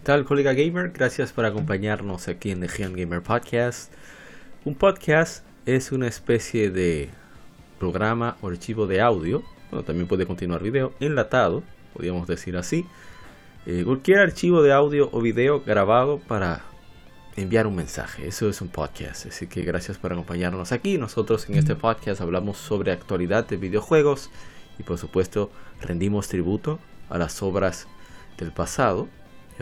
¿Qué tal, colega gamer? Gracias por acompañarnos aquí en The Giant Gamer Podcast. Un podcast es una especie de programa o archivo de audio, bueno, también puede continuar video, enlatado, podríamos decir así. Eh, cualquier archivo de audio o video grabado para enviar un mensaje. Eso es un podcast. Así que gracias por acompañarnos aquí. Nosotros en este podcast hablamos sobre actualidad de videojuegos y por supuesto rendimos tributo a las obras del pasado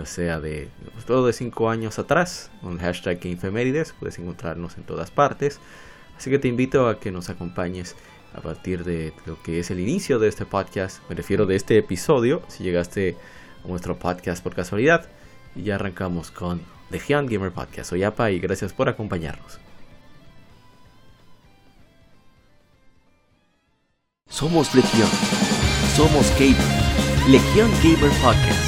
o sea de todo de 5 años atrás, con el hashtag Infemérides, puedes encontrarnos en todas partes. Así que te invito a que nos acompañes a partir de lo que es el inicio de este podcast, me refiero de este episodio, si llegaste a nuestro podcast por casualidad, y ya arrancamos con The Gamer Podcast. Soy Apa y gracias por acompañarnos. Somos Legión, somos Gamer, Legión Gamer Podcast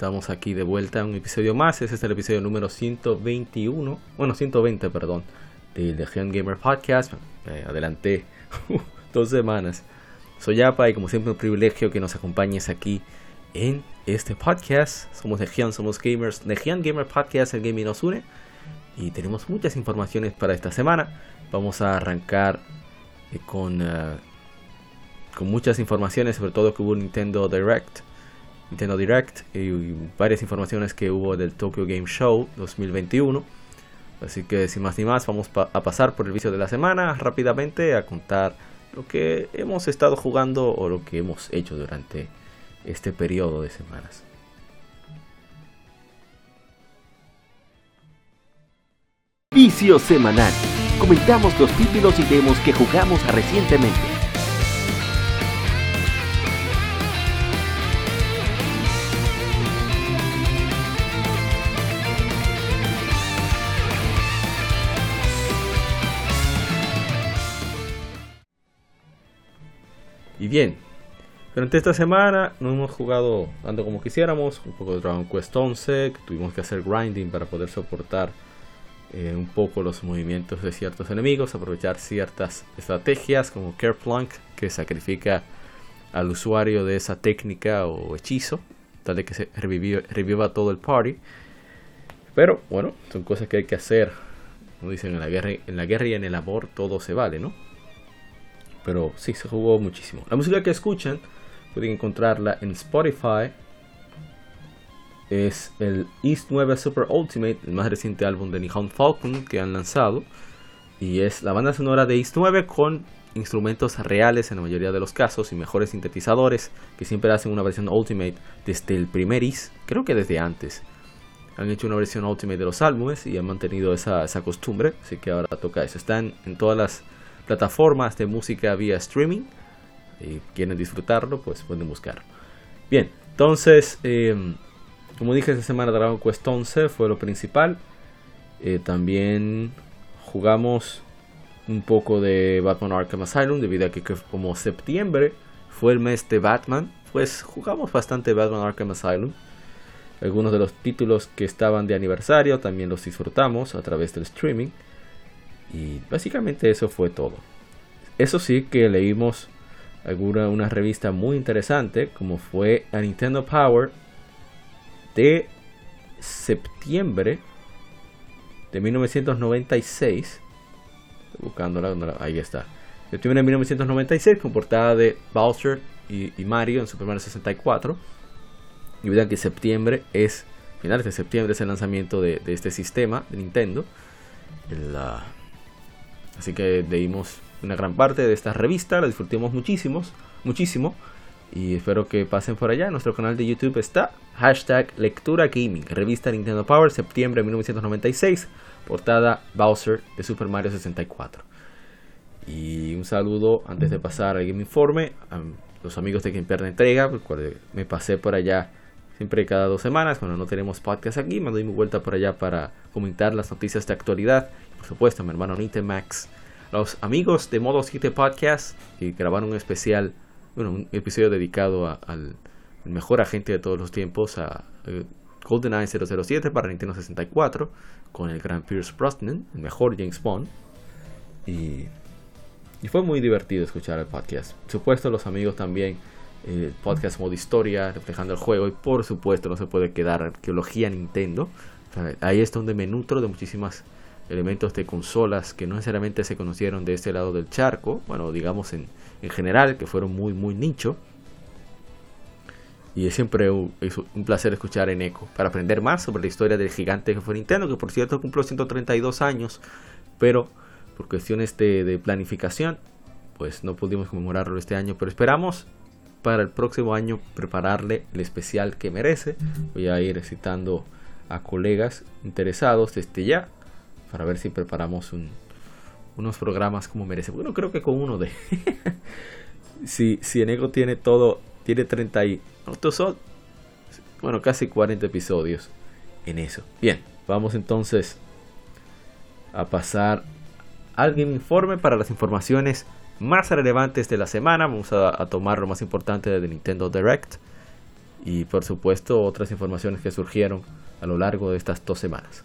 Estamos aquí de vuelta en un episodio más. Este es el episodio número 121. Bueno, 120, perdón. Del The Gamer Podcast. Eh, adelanté dos semanas. Soy Yapa y como siempre un privilegio que nos acompañes aquí en este podcast. Somos Legion, somos gamers. Legion Gamer Podcast, el gaming nos une. Y tenemos muchas informaciones para esta semana. Vamos a arrancar eh, con, eh, con muchas informaciones, sobre todo que hubo Nintendo Direct Nintendo Direct y varias informaciones que hubo del Tokyo Game Show 2021. Así que sin más ni más vamos a pasar por el vicio de la semana rápidamente a contar lo que hemos estado jugando o lo que hemos hecho durante este periodo de semanas. Vicio semanal. Comentamos los títulos y demos que jugamos recientemente. Bien, durante esta semana no hemos jugado tanto como quisiéramos, un poco de Dragon Quest 11, tuvimos que hacer grinding para poder soportar eh, un poco los movimientos de ciertos enemigos, aprovechar ciertas estrategias como Kerplunk, que sacrifica al usuario de esa técnica o hechizo, tal de que se reviva todo el party. Pero bueno, son cosas que hay que hacer. Como dicen en la guerra, en la guerra y en el amor todo se vale, ¿no? Pero sí, se jugó muchísimo. La música que escuchan pueden encontrarla en Spotify. Es el East 9 Super Ultimate, el más reciente álbum de Nihon Falcon que han lanzado. Y es la banda sonora de East 9 con instrumentos reales en la mayoría de los casos y mejores sintetizadores que siempre hacen una versión Ultimate desde el primer East, creo que desde antes. Han hecho una versión Ultimate de los álbumes y han mantenido esa, esa costumbre, así que ahora toca eso. Están en todas las plataformas de música vía streaming y quieren disfrutarlo, pues pueden buscarlo. Bien, entonces, em, como dije, esta semana Dragon Quest 11 fue lo principal. Eh, también jugamos un poco de Batman Arkham Asylum, debido a que como septiembre fue el mes de Batman, pues jugamos bastante Batman Arkham Asylum. Algunos de los títulos que estaban de aniversario también los disfrutamos a través del streaming. Y básicamente eso fue todo. Eso sí que leímos alguna una revista muy interesante como fue a Nintendo Power de septiembre de 1996 buscándola ahí está. Septiembre de 1996 con portada de Bowser y, Mario en Super Mario 64 y vean que septiembre es finales de septiembre es el lanzamiento de, este sistema de Nintendo. La Así que leímos una gran parte de esta revista, la disfrutamos muchísimos, muchísimo. Y espero que pasen por allá. Nuestro canal de YouTube está. Hashtag Lectura Gaming. Revista Nintendo Power, septiembre de 1996. Portada Bowser de Super Mario 64. Y un saludo antes de pasar al Game Informe. A los amigos de Quien Pierde Entrega. Me pasé por allá siempre cada dos semanas, cuando no tenemos podcast aquí, me doy mi vuelta por allá para comentar las noticias de actualidad. Por supuesto, mi hermano Nintemax. Los amigos de Modo 7 Podcast, que grabaron un especial, bueno, un episodio dedicado al mejor agente de todos los tiempos, a, eh, GoldenEye 007 para Nintendo 64, con el gran Pierce Brosnan, el mejor James Bond. Y, fue muy divertido escuchar el podcast. Por supuesto, los amigos también el podcast modo historia, reflejando el juego y por supuesto no se puede quedar arqueología Nintendo. ahí es donde me nutro de muchísimos elementos de consolas que no necesariamente se conocieron de este lado del charco, bueno, digamos en, en general, que fueron muy, muy nicho. Y es siempre un, un placer escuchar en Eco para aprender más sobre la historia del gigante que fue Nintendo, que por cierto cumplió 132 años, pero por cuestiones de, de planificación, pues no pudimos conmemorarlo este año, pero esperamos para el próximo año prepararle el especial que merece. Voy a ir citando a colegas interesados desde ya para ver si preparamos unos programas como merece. Bueno, creo que con uno de... si, si Enego tiene todo, tiene 30 y... son, bueno, casi 40 episodios en eso. Bien, vamos entonces a pasar al Game Informe para las informaciones más relevantes de la semana. Vamos a, tomar lo más importante de Nintendo Direct y por supuesto otras informaciones que surgieron a lo largo de estas dos semanas.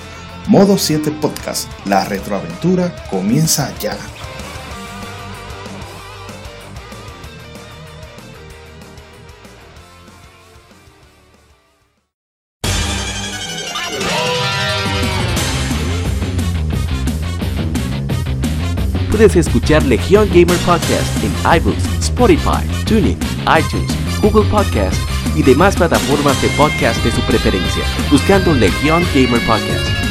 Modo 7 Podcast, la retroaventura comienza ya. Puedes escuchar Legion Gamer Podcast en iBooks, Spotify, TuneIn, iTunes, Google Podcast y demás plataformas de podcast de su preferencia, buscando Legion Gamer Podcast.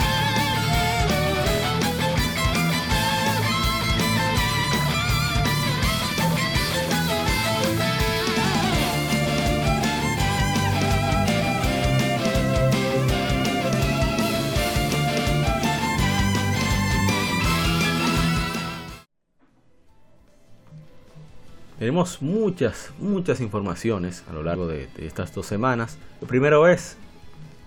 Tenemos muchas, muchas informaciones a lo largo de, estas dos semanas. Lo primero es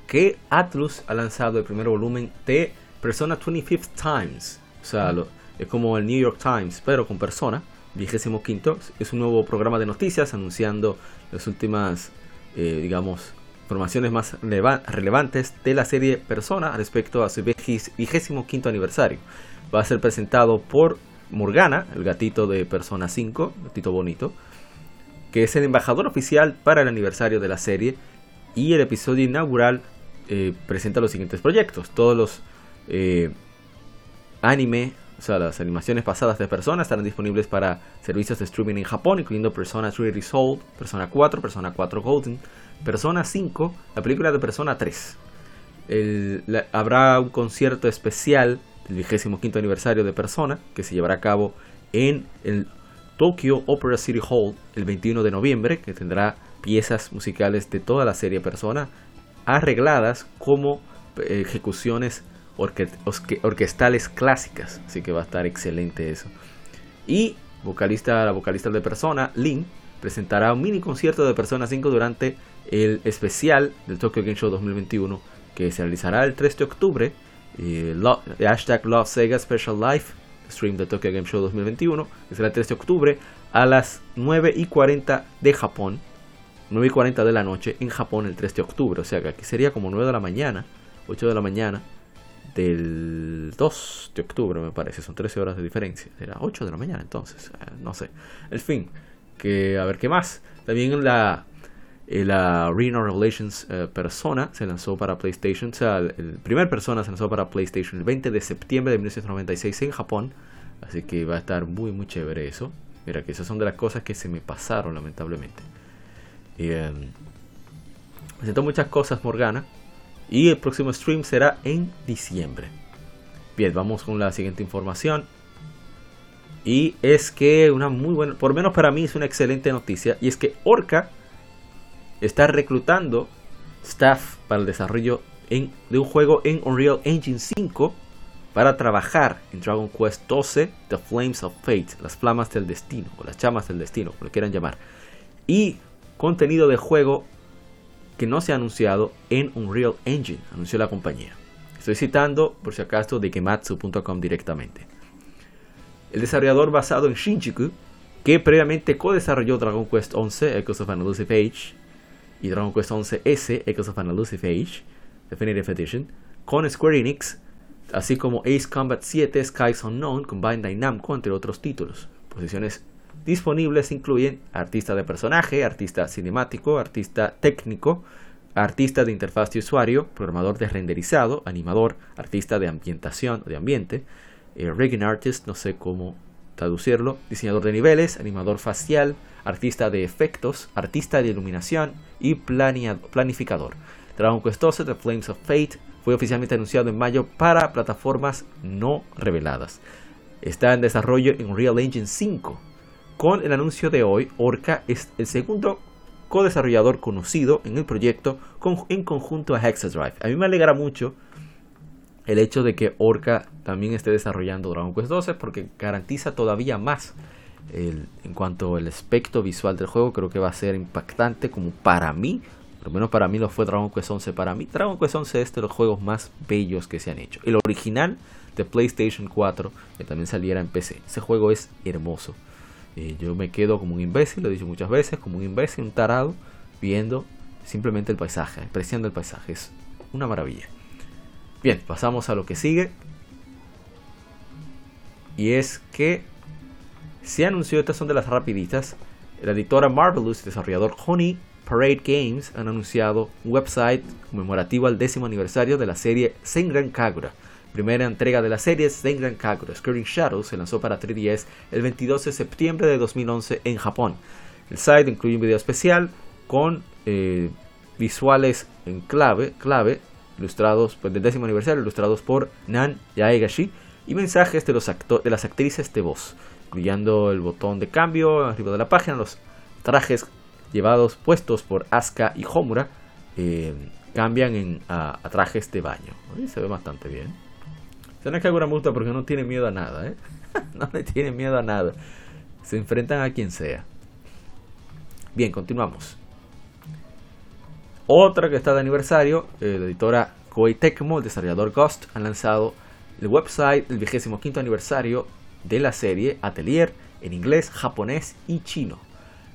que Atlus ha lanzado el primer volumen de Persona 25th Times. O sea, es como el New York Times, pero con Persona. 25 quinto. Es un nuevo programa de noticias anunciando las últimas, eh, digamos, informaciones más relevantes de la serie Persona respecto a su 25 aniversario. Va a ser presentado por Morgana, el gatito de Persona 5, gatito bonito, que es el embajador oficial para el aniversario de la serie. Y el episodio inaugural eh, presenta los siguientes proyectos. Todos los eh, anime, o sea, las animaciones pasadas de Persona estarán disponibles para servicios de streaming en Japón, incluyendo Persona 3 Resolved, Persona 4, Persona 4 Golden, Persona 5, la película de Persona 3. habrá un concierto especial el vigésimo quinto aniversario de Persona, que se llevará a cabo en el Tokyo Opera City Hall el 21 de noviembre, que tendrá piezas musicales de toda la serie Persona, arregladas como eh, ejecuciones orquestales clásicas, así que va a estar excelente eso. Y vocalista, la vocalista de Persona, Lin, presentará un mini concierto de Persona 5 durante el especial del Tokyo Game Show 2021 que se realizará el 3 de octubre. Eh, hashtag Love Sega Special Life, stream de Tokyo Game Show 2021, que será el 3 de octubre a las 9 y 40 de Japón. 9 y 40 de la noche en Japón el 3 de octubre. O sea que aquí sería como 9 de la mañana, 8 de la mañana del 2 de octubre, me parece. Son 13 horas de diferencia. Será 8 de la mañana entonces. Eh, no sé. El fin. Que a ver qué más. También la eh, la Reno Revelations eh, Persona se lanzó para PlayStation, o sea, el, primer Persona se lanzó para PlayStation el 20 de septiembre de 1996 en Japón, así que va a estar muy muy chévere eso. Mira que esas son de las cosas que se me pasaron lamentablemente. Y, eh, presentó muchas cosas Morgana y el próximo stream será en diciembre. Bien, vamos con la siguiente información. Y es que una muy buena, por menos para mí es una excelente noticia, y es que Orca está reclutando staff para el desarrollo de un juego en Unreal Engine 5 para trabajar en Dragon Quest 12 The Flames of Fate, las flamas del destino, o las llamas del destino, como lo quieran llamar. Y contenido de juego que no se ha anunciado en Unreal Engine, anunció la compañía. Estoy citando, por si acaso, de Gematsu.com directamente. El desarrollador basado en Shinjuku, que previamente co-desarrolló Dragon Quest 11 Echoes of an Elusive Age, y Dragon Quest 11S Echoes of an Elusive Age Definitive Edition con Square Enix, así como Ace Combat 7 Skies Unknown con Bandai Namco, entre otros títulos. Posiciones disponibles incluyen artista de personaje, artista cinemático, artista técnico, artista de interfaz de usuario, programador de renderizado, animador, artista de ambientación de ambiente, eh, artist, no sé cómo traducirlo, diseñador de niveles, animador facial, artista de efectos, artista de iluminación y planificador. Dragon Quest 12 The Flames of Fate fue oficialmente anunciado en mayo para plataformas no reveladas. Está en desarrollo en Unreal Engine 5. Con el anuncio de hoy, Orca es el segundo co-desarrollador conocido en el proyecto en conjunto a Hexadrive. A mí me alegra mucho el hecho de que Orca también esté desarrollando Dragon Quest 12 porque garantiza todavía más en cuanto al aspecto visual del juego. Creo que va a ser impactante como para mí. Por lo menos para mí lo fue Dragon Quest 11 para mí. Dragon Quest 11 es de los juegos más bellos que se han hecho. El original de PlayStation 4 que también saliera en PC. Ese juego es hermoso. Eh, yo me quedo como un imbécil, lo he dicho muchas veces, como un imbécil, un tarado, viendo simplemente el paisaje, apreciando el paisaje. Es una maravilla. Bien, pasamos a lo que sigue. Y es que se anunció, estas son de las rapiditas, la editora Marvelous y desarrollador Honey Parade Games han anunciado un website conmemorativo al décimo aniversario de la serie Senran Kagura. Primera entrega de la serie Senran Kagura, Skirting Shadows, se lanzó para 3DS el 22 de septiembre de 2011 en Japón. El site incluye un video especial con eh, visuales en clave, clave ilustrados pues, del décimo aniversario, ilustrados por Nan Yaegashi, y mensajes de, los de las actrices de voz, incluyendo el botón de cambio arriba de la página, los trajes llevados puestos por Asuka y Homura eh, cambian en, a, trajes de baño. se ve bastante bien. Se no es que alguna multa porque no tiene miedo a nada, ¿eh? no le tiene miedo a nada. Se enfrentan a quien sea. Bien, continuamos. Otra que está de aniversario, eh, la editora Koei Tecmo, el desarrollador Ghost, han lanzado el website del 25 aniversario de la serie Atelier en inglés, japonés y chino.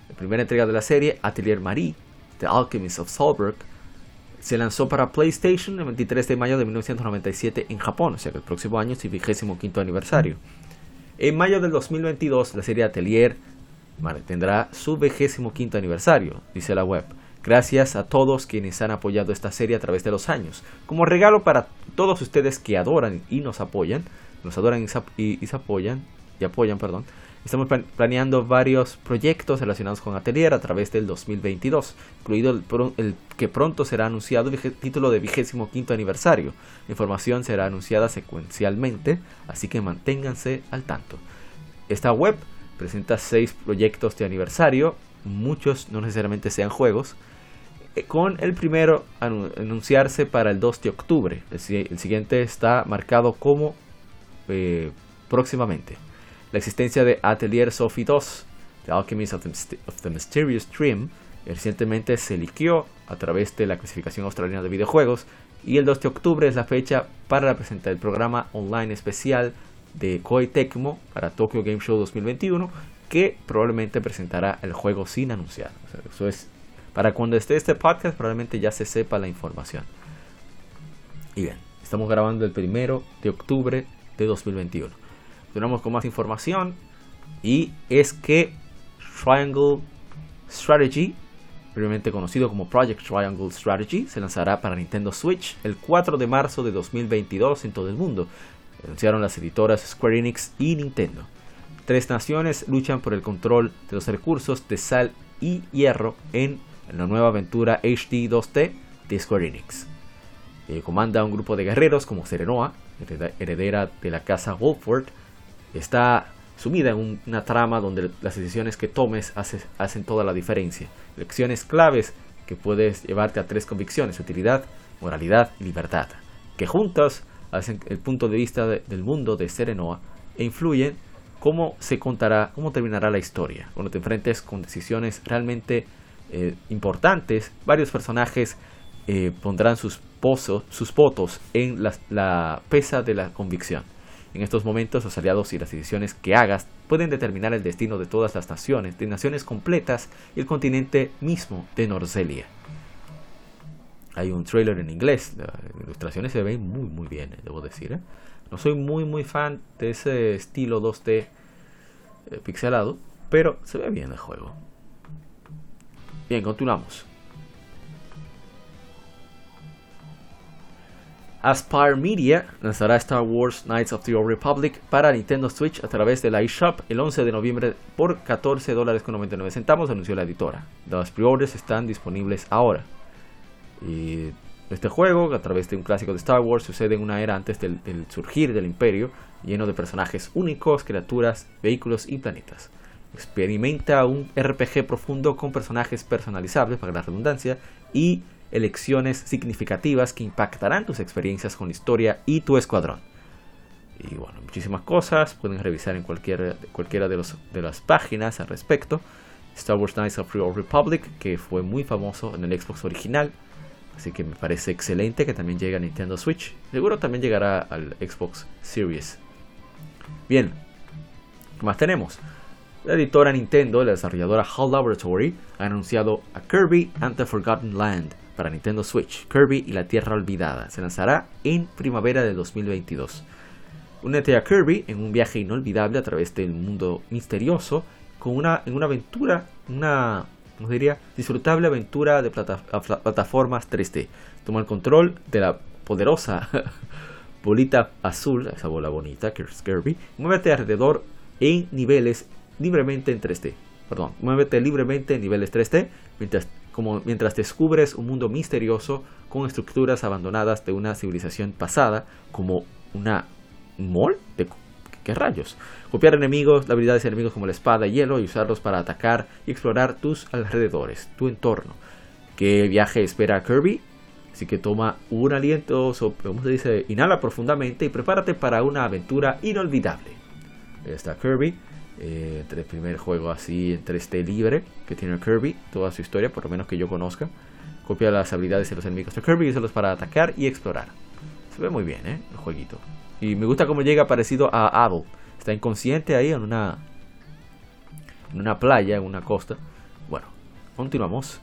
La primera entrega de la serie, Atelier Marie, The Alchemist of Solberg, se lanzó para PlayStation el 23 de mayo de 1997 en Japón, o sea que el próximo año es el 25 aniversario. En mayo del 2022, la serie Atelier tendrá su 25 aniversario, dice la web. Gracias a todos quienes han apoyado esta serie a través de los años. Como regalo para todos ustedes que adoran y nos apoyan, nos adoran y, se apoyan, y apoyan, perdón, estamos planeando varios proyectos relacionados con Atelier a través del 2022, incluido el, que pronto será anunciado el título de vigésimo quinto aniversario. La información será anunciada secuencialmente, así que manténganse al tanto. Esta web presenta seis proyectos de aniversario, muchos no necesariamente sean juegos, con el primero anunciarse para el 2 de octubre. El, siguiente está marcado como eh, próximamente. La existencia de Atelier Sophie 2, The Alchemist of the, Mysterious Dream, recientemente se liqueó a través de la clasificación australiana de videojuegos y el 2 de octubre es la fecha para presentar el programa online especial de Koei Tecmo para Tokyo Game Show 2021 que probablemente presentará el juego sin anunciar. eso es para cuando esté este podcast probablemente ya se sepa la información. Y bien, estamos grabando el primero de octubre de 2021. Tenemos con más información y es que Triangle Strategy, previamente conocido como Project Triangle Strategy, se lanzará para Nintendo Switch el 4 de marzo de 2022 en todo el mundo. Anunciaron las editoras Square Enix y Nintendo. Tres naciones luchan por el control de los recursos de sal y hierro en en la nueva aventura HD 2T de Square Enix. Eh, comanda un grupo de guerreros como Serenoa, heredera de la casa Wolford, está sumida en una trama donde las decisiones que tomes hacen toda la diferencia. Lecciones claves que puedes llevarte a tres convicciones, utilidad, moralidad y libertad, que juntas hacen el punto de vista del mundo de Serenoa e influyen cómo se contará, cómo terminará la historia, cuando te enfrentes con decisiones realmente eh, importantes, varios personajes eh, pondrán sus, pozos, sus votos en la, pesa de la convicción. En estos momentos los aliados y las decisiones que hagas pueden determinar el destino de todas las naciones, de naciones completas y el continente mismo de Norcelia. Hay un trailer en inglés, las ilustraciones se ven muy muy bien, debo decir. ¿eh? No soy muy muy fan de ese estilo 2D pixelado, pero se ve bien el juego. Bien, continuamos. Aspire Media lanzará Star Wars Knights of the Old Republic para Nintendo Switch a través de la eShop el 11 de noviembre por 14 dólares con 99 centavos, anunció la editora. Las pre-orders están disponibles ahora. Este juego, a través de un clásico de Star Wars, sucede en una era antes del surgir del Imperio, lleno de personajes únicos, criaturas, vehículos y planetas. Experimenta un RPG profundo con personajes personalizables, para la redundancia, y elecciones significativas que impactarán tus experiencias con la historia y tu escuadrón. Y bueno, muchísimas cosas, pueden revisar en cualquier, cualquiera de, los, de las páginas al respecto. Star Wars Knights of the Old Republic, que fue muy famoso en el Xbox original, así que me parece excelente que también llegue a Nintendo Switch. Seguro también llegará al Xbox Series. Bien, ¿qué más tenemos? La editora Nintendo y la desarrolladora HAL Laboratory han anunciado a Kirby and the Forgotten Land para Nintendo Switch, Kirby y la Tierra Olvidada. Se lanzará en primavera de 2022. Únete a Kirby en un viaje inolvidable a través del mundo misterioso con una, en una aventura, una diría? disfrutable aventura de plataformas 3D. Toma el control de la poderosa bolita azul, esa bola bonita Kirby, muévete alrededor en niveles libremente en 3D. Perdón, muévete libremente en niveles 3D mientras, como, mientras descubres un mundo misterioso con estructuras abandonadas de una civilización pasada, como una mall de ¿Qué rayos? Copiar enemigos, habilidades de enemigos como la espada y hielo y usarlos para atacar y explorar tus alrededores, tu entorno. ¿Qué viaje espera Kirby? Así que toma un aliento, como se dice, inhala profundamente y prepárate para una aventura inolvidable. Está Kirby eh, el primer juego así en 3D libre que tiene Kirby, toda su historia, por lo menos que yo conozca. Copia las habilidades de los enemigos de Kirby y usa para atacar y explorar. Se ve muy bien, ¿eh? El jueguito. Y me gusta cómo llega parecido a Abel. Está inconsciente ahí en una, en una playa, en una costa. Bueno, continuamos.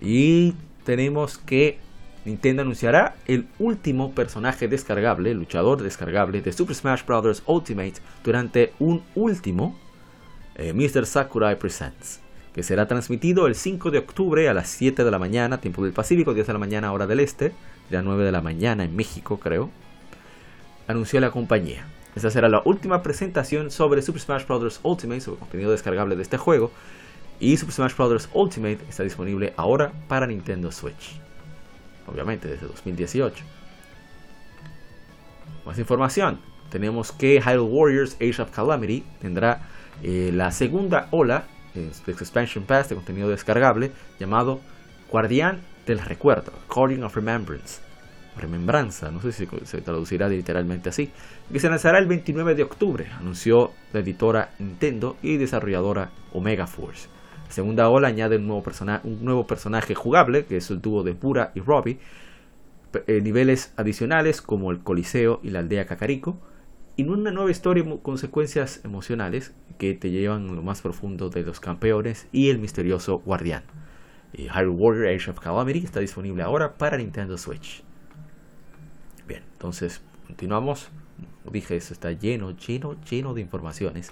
Y tenemos que Nintendo anunciará el último personaje descargable, luchador descargable de Super Smash Bros. Ultimate durante un último eh, Mr. Sakurai Presents, que será transmitido el 5 de octubre a las 7 de la mañana, tiempo del Pacífico, 10 de la mañana, hora del Este, ya 9 de la mañana en México, creo. Anunció la compañía. Esta será la última presentación sobre Super Smash Bros. Ultimate, sobre contenido descargable de este juego, y Super Smash Bros. Ultimate está disponible ahora para Nintendo Switch. Obviamente desde 2018. Más información. tenemos que Hyrule Warriors Age of Calamity tendrá eh, la segunda ola de Expansion Pass de contenido descargable llamado Guardián del Recuerdo, Guardian of Remembrance. Remembranza, no sé si se traducirá literalmente así, que se lanzará el 29 de octubre, anunció la editora Nintendo y desarrolladora Omega Force. Segunda ola añade un nuevo, personaje jugable, que es el dúo de Pura y Robbie, eh, niveles adicionales como el Coliseo y la aldea Cacarico, y una nueva historia con consecuencias emocionales que te llevan a lo más profundo de los campeones y el misterioso guardián. Y Hyrule Warrior Age of Calamity está disponible ahora para Nintendo Switch. Bien, entonces continuamos. dije, eso está lleno, lleno, lleno de informaciones.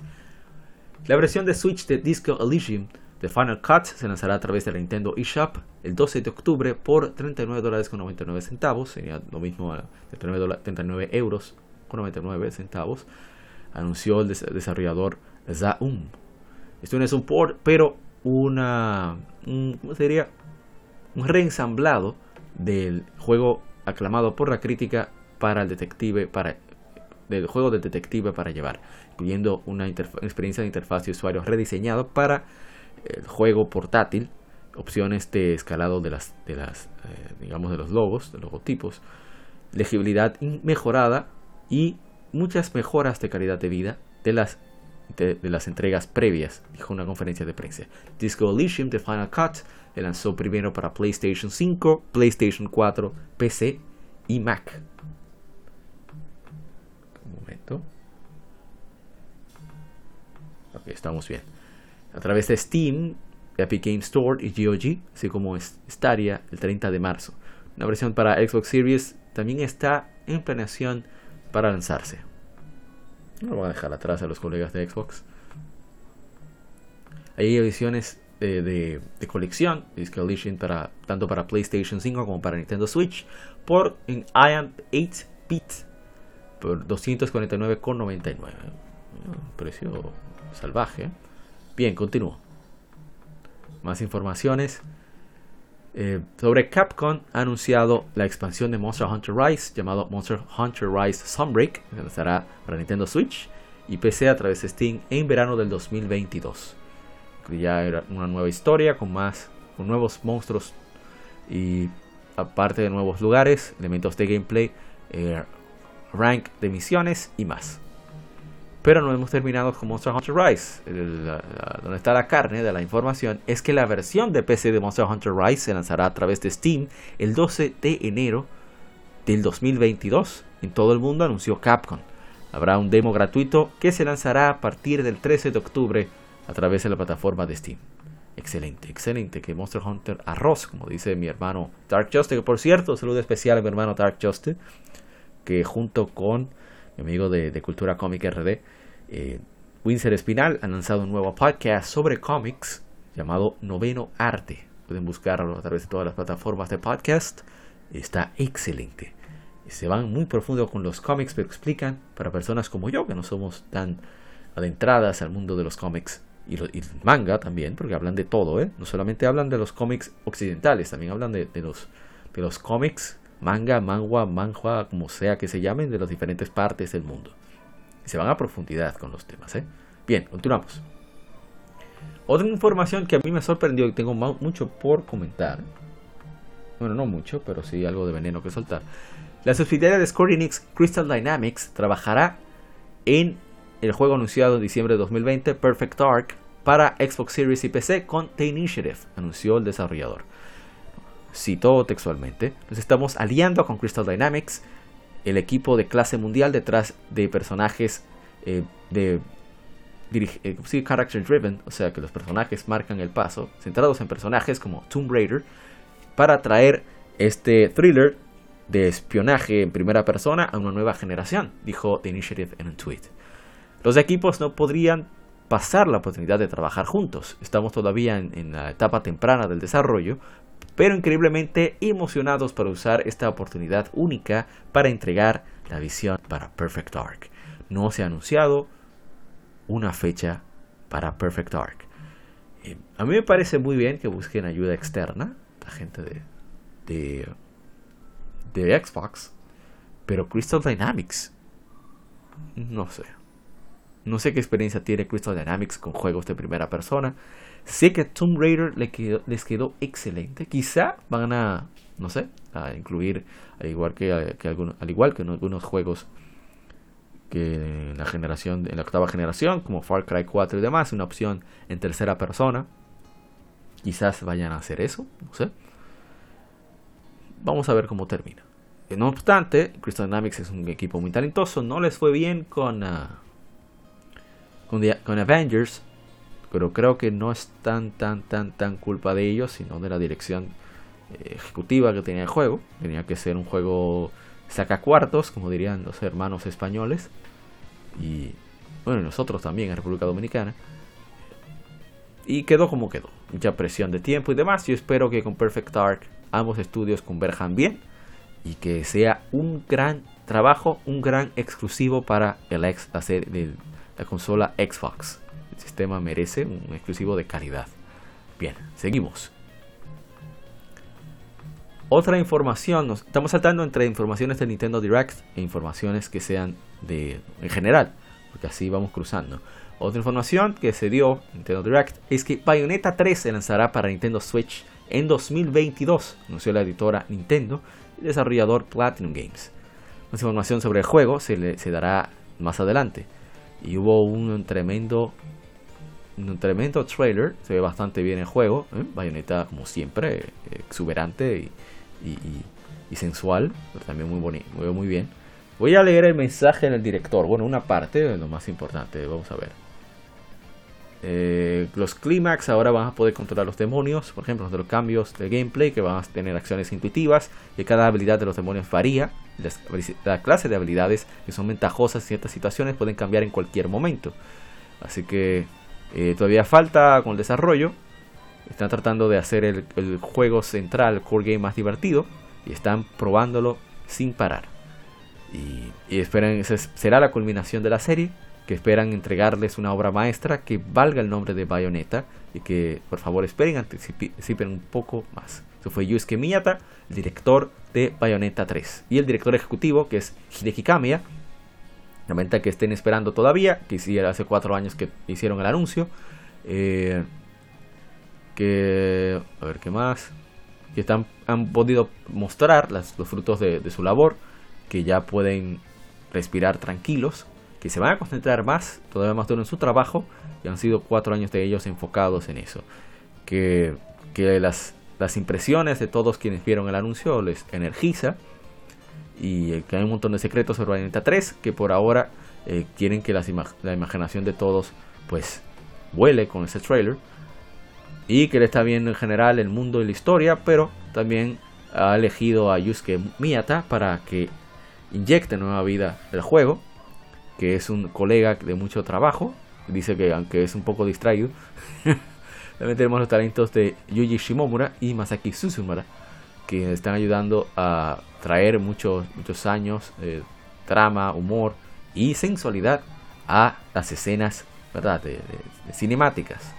La versión de Switch de Disco Elysium de Final Cut se lanzará a través de la Nintendo eShop el 12 de octubre por 39 dólares con 99 centavos. Sería lo mismo, 39, 39 euros con 99 centavos. Anunció el desarrollador Zaum. Esto no es un port, pero una, un, ¿cómo sería? Un reensamblado del juego aclamado por la crítica para el detective, para del juego de detective para llevar, incluyendo una, experiencia de interfaz de usuario rediseñado para el juego portátil, opciones de escalado de las, de las eh, digamos de los logos, de logotipos, legibilidad mejorada y muchas mejoras de calidad de vida de las de, las entregas previas, dijo una conferencia de prensa. Disco Elysium de Final Cut se lanzó primero para PlayStation 5, PlayStation 4, PC y Mac. Un momento. Ok, estamos bien. A través de Steam, Epic Game Store y GOG, así como Stadia el 30 de marzo. Una versión para Xbox Series también está en planeación para lanzarse. No lo voy a dejar atrás a los colegas de Xbox. Hay ediciones de, colección, Edition para, tanto para PlayStation 5 como para Nintendo Switch, por en IAM 8-bit por 249,99. Un precio salvaje. Bien, continúo. Más informaciones. Eh, sobre Capcom ha anunciado la expansión de Monster Hunter Rise llamado Monster Hunter Rise Sunbreak, que estará para Nintendo Switch y PC a través de Steam en verano del 2022. Ya era una nueva historia con más, con nuevos monstruos y aparte de nuevos lugares, elementos de gameplay, eh, rank de misiones y más. Pero no hemos terminado con Monster Hunter Rise. donde está la carne de la información es que la versión de PC de Monster Hunter Rise se lanzará a través de Steam el 12 de enero del 2022. En todo el mundo anunció Capcom. Habrá un demo gratuito que se lanzará a partir del 13 de octubre a través de la plataforma de Steam. Excelente, excelente que Monster Hunter arroz, como dice mi hermano Dark Justice. Que por cierto, saludo especial a mi hermano Dark Justice, que junto con amigo de, Cultura Cómica RD, eh, Winsor Espinal, ha lanzado un nuevo podcast sobre cómics llamado Noveno Arte. Pueden buscarlo a través de todas las plataformas de podcast. Está excelente. Se van muy profundo con los cómics, pero explican para personas como yo, que no somos tan adentradas al mundo de los cómics y, el manga también, porque hablan de todo, ¿eh? No solamente hablan de los cómics occidentales, también hablan de los cómics manga, mangua, manhua, como sea que se llamen, de las diferentes partes del mundo. Y se van a profundidad con los temas. ¿eh? Bien, continuamos. Otra información que a mí me sorprendió y tengo mucho por comentar. Bueno, no mucho, pero sí algo de veneno que soltar. La subsidiaria de Square Enix, Crystal Dynamics, trabajará en el juego anunciado en diciembre de 2020, Perfect Dark, para Xbox Series y PC con The Initiative, anunció el desarrollador citó textualmente, nos estamos aliando con Crystal Dynamics, el equipo de clase mundial detrás de personajes eh, de eh, sí, character driven, o sea que los personajes marcan el paso, centrados en personajes como Tomb Raider, para traer este thriller de espionaje en primera persona a una nueva generación, dijo The Initiative en un tweet. Los equipos no podrían pasar la oportunidad de trabajar juntos. Estamos todavía en la etapa temprana del desarrollo, pero increíblemente emocionados para usar esta oportunidad única para entregar la visión para Perfect Dark. No se ha anunciado una fecha para Perfect Dark. Eh, a mí me parece muy bien que busquen ayuda externa, la gente de, de, de Xbox, pero Crystal Dynamics no sé. No sé qué experiencia tiene Crystal Dynamics con juegos de primera persona. Sé que Tomb Raider les quedó excelente. Quizá van a, no sé, a incluir, al igual que, al igual que en algunos juegos que en la generación, en la octava generación, como Far Cry 4 y demás, una opción en tercera persona. Quizás vayan a hacer eso, no sé. Vamos a ver cómo termina. No obstante, Crystal Dynamics es un equipo muy talentoso. No les fue bien con, ah, con, Avengers, pero creo que no es tan, tan, tan, tan culpa de ellos, sino de la dirección eh, ejecutiva que tenía el juego. Tenía que ser un juego saca cuartos, como dirían los hermanos españoles. Y bueno, nosotros también en República Dominicana. Y quedó como quedó. Mucha presión de tiempo y demás. Yo espero que con Perfect Dark ambos estudios converjan bien y que sea un gran trabajo, un gran exclusivo para el ex, la, de la consola Xbox. Sistema merece un exclusivo de calidad. Bien, seguimos. Otra información, nos estamos saltando entre informaciones de Nintendo Direct e informaciones que sean de en general, porque así vamos cruzando. Otra información que se dio en Nintendo Direct es que Bayonetta 3 se lanzará para Nintendo Switch en 2022, anunció la editora Nintendo y desarrollador Platinum Games. Más información sobre el juego se, le, se dará más adelante. Y hubo un tremendo un tremendo trailer, se ve bastante bien el juego, ¿eh? Bayonetta como siempre, exuberante y, y, sensual, pero también muy bonito, muy, muy bien. Voy a leer el mensaje del director, bueno, una parte lo más importante, vamos a ver. Eh, los clímax ahora van a poder controlar los demonios, por ejemplo, los cambios de gameplay que van a tener acciones intuitivas, y cada habilidad de los demonios varía. la clase de habilidades que son ventajosas en ciertas situaciones pueden cambiar en cualquier momento. Así que eh, todavía falta con el desarrollo, están tratando de hacer el, juego central, el core game más divertido y están probándolo sin parar. Y, esperan, será la culminación de la serie, que esperan entregarles una obra maestra que valga el nombre de Bayonetta y que por favor esperen, anticipen un poco más. Eso fue Yusuke Miyata, el director de Bayonetta 3. Y el director ejecutivo, que es Hideki Kamiya. Lamenta que estén esperando todavía, que hiciera hace cuatro años que hicieron el anuncio. Eh, que a ver qué más que están, han podido mostrar los frutos de, su labor que ya pueden respirar tranquilos que se van a concentrar más todavía más duro en su trabajo y han sido cuatro años de ellos enfocados en eso que, que las, las impresiones de todos quienes vieron el anuncio les energiza y que hay un montón de secretos sobre Bayonetta 3 que por ahora eh, quieren que la imaginación de todos pues vuele con ese trailer y que le está viendo en general el mundo y la historia, pero también ha elegido a Yusuke Miyata para que inyecte nueva vida al juego, que es un colega de mucho trabajo, dice que aunque es un poco distraído, también tenemos los talentos de Yuji Shimomura y Masaki Susumura, que están ayudando a traer muchos, muchos años, de trama, humor y sensualidad a las escenas ¿verdad? de cinemáticas.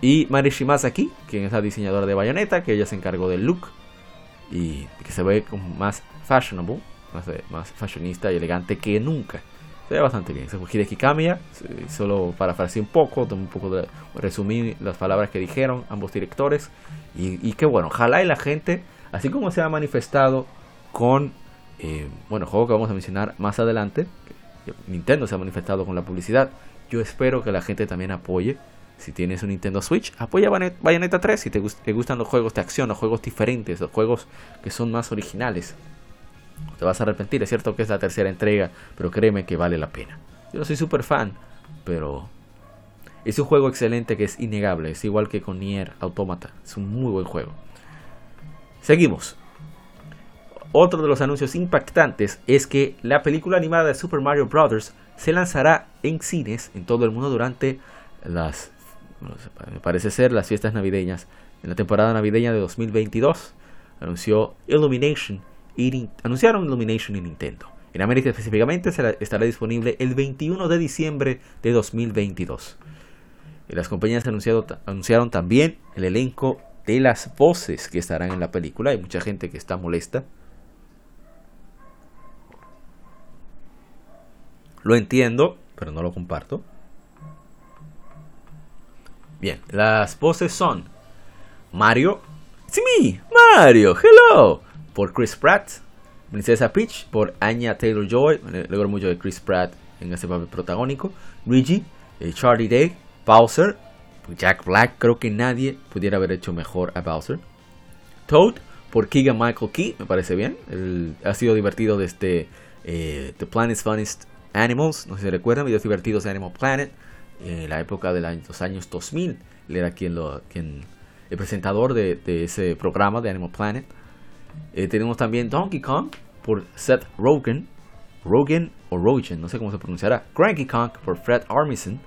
Y Mari Shimazaki, quien es la diseñadora de Bayonetta, que ella se encargó del look y que se ve como más fashionable, más, fashionista y elegante que nunca. Se ve bastante bien. Se Hideki Kamiya, solo para un poco, un poco de resumir las palabras que dijeron ambos directores. Y, y que bueno, ojalá y la gente, así como se ha manifestado con, eh, bueno, juego que vamos a mencionar más adelante, Nintendo se ha manifestado con la publicidad, yo espero que la gente también apoye si tienes un Nintendo Switch, apoya Bayonetta 3 si te, gustan los juegos de acción, los juegos diferentes, los juegos que son más originales. Te vas a arrepentir, es cierto que es la tercera entrega, pero créeme que vale la pena. Yo no soy súper fan, pero es un juego excelente que es innegable, es igual que con Nier Automata, es un muy buen juego. Seguimos. Otro de los anuncios impactantes es que la película animada de Super Mario Bros. se lanzará en cines en todo el mundo durante las parece ser las fiestas navideñas. En la temporada navideña de 2022 anunció Illumination y, anunciaron Illumination y Nintendo. En América específicamente estará disponible el 21 de diciembre de 2022. Y las compañías anunciaron también el elenco de las voces que estarán en la película. Hay mucha gente que está molesta Lo entiendo, pero no lo comparto. Bien, las voces son Mario, it's me, Mario, hello, por Chris Pratt, Princesa Peach por Anya Taylor Joy, me alegro mucho de Chris Pratt en ese papel protagónico, Luigi, eh, Charlie Day, Bowser, Jack Black, creo que nadie pudiera haber hecho mejor a Bowser, Toad por Keegan Michael Key, me parece bien, ha sido divertido desde eh, The Planet's Funniest Animals, no sé si recuerdan, videos divertidos de Animal Planet, en la época de los años 2000, él era quien lo, quien, el presentador de, ese programa de Animal Planet. Eh, tenemos también Donkey Kong por Seth Rogen, Rogen o Rogen, no sé cómo se pronunciará. Cranky Kong por Fred Armisen,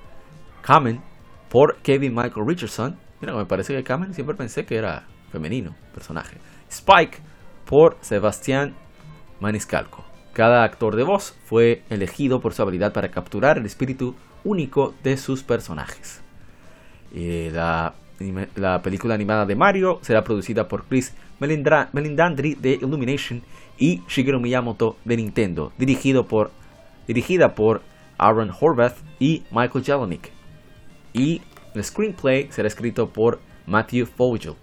Kamen por Kevin Michael Richardson. Mira, me parece que Kamen siempre pensé que era femenino personaje. Spike por Sebastián Maniscalco. Cada actor de voz fue elegido por su habilidad para capturar el espíritu único de sus personajes. Eh, la, película animada de Mario será producida por Chris Melindandri de Illumination y Shigeru Miyamoto de Nintendo, dirigido por, dirigida por Aaron Horvath y Michael Jelenic. Y el screenplay será escrito por Matthew Fogel.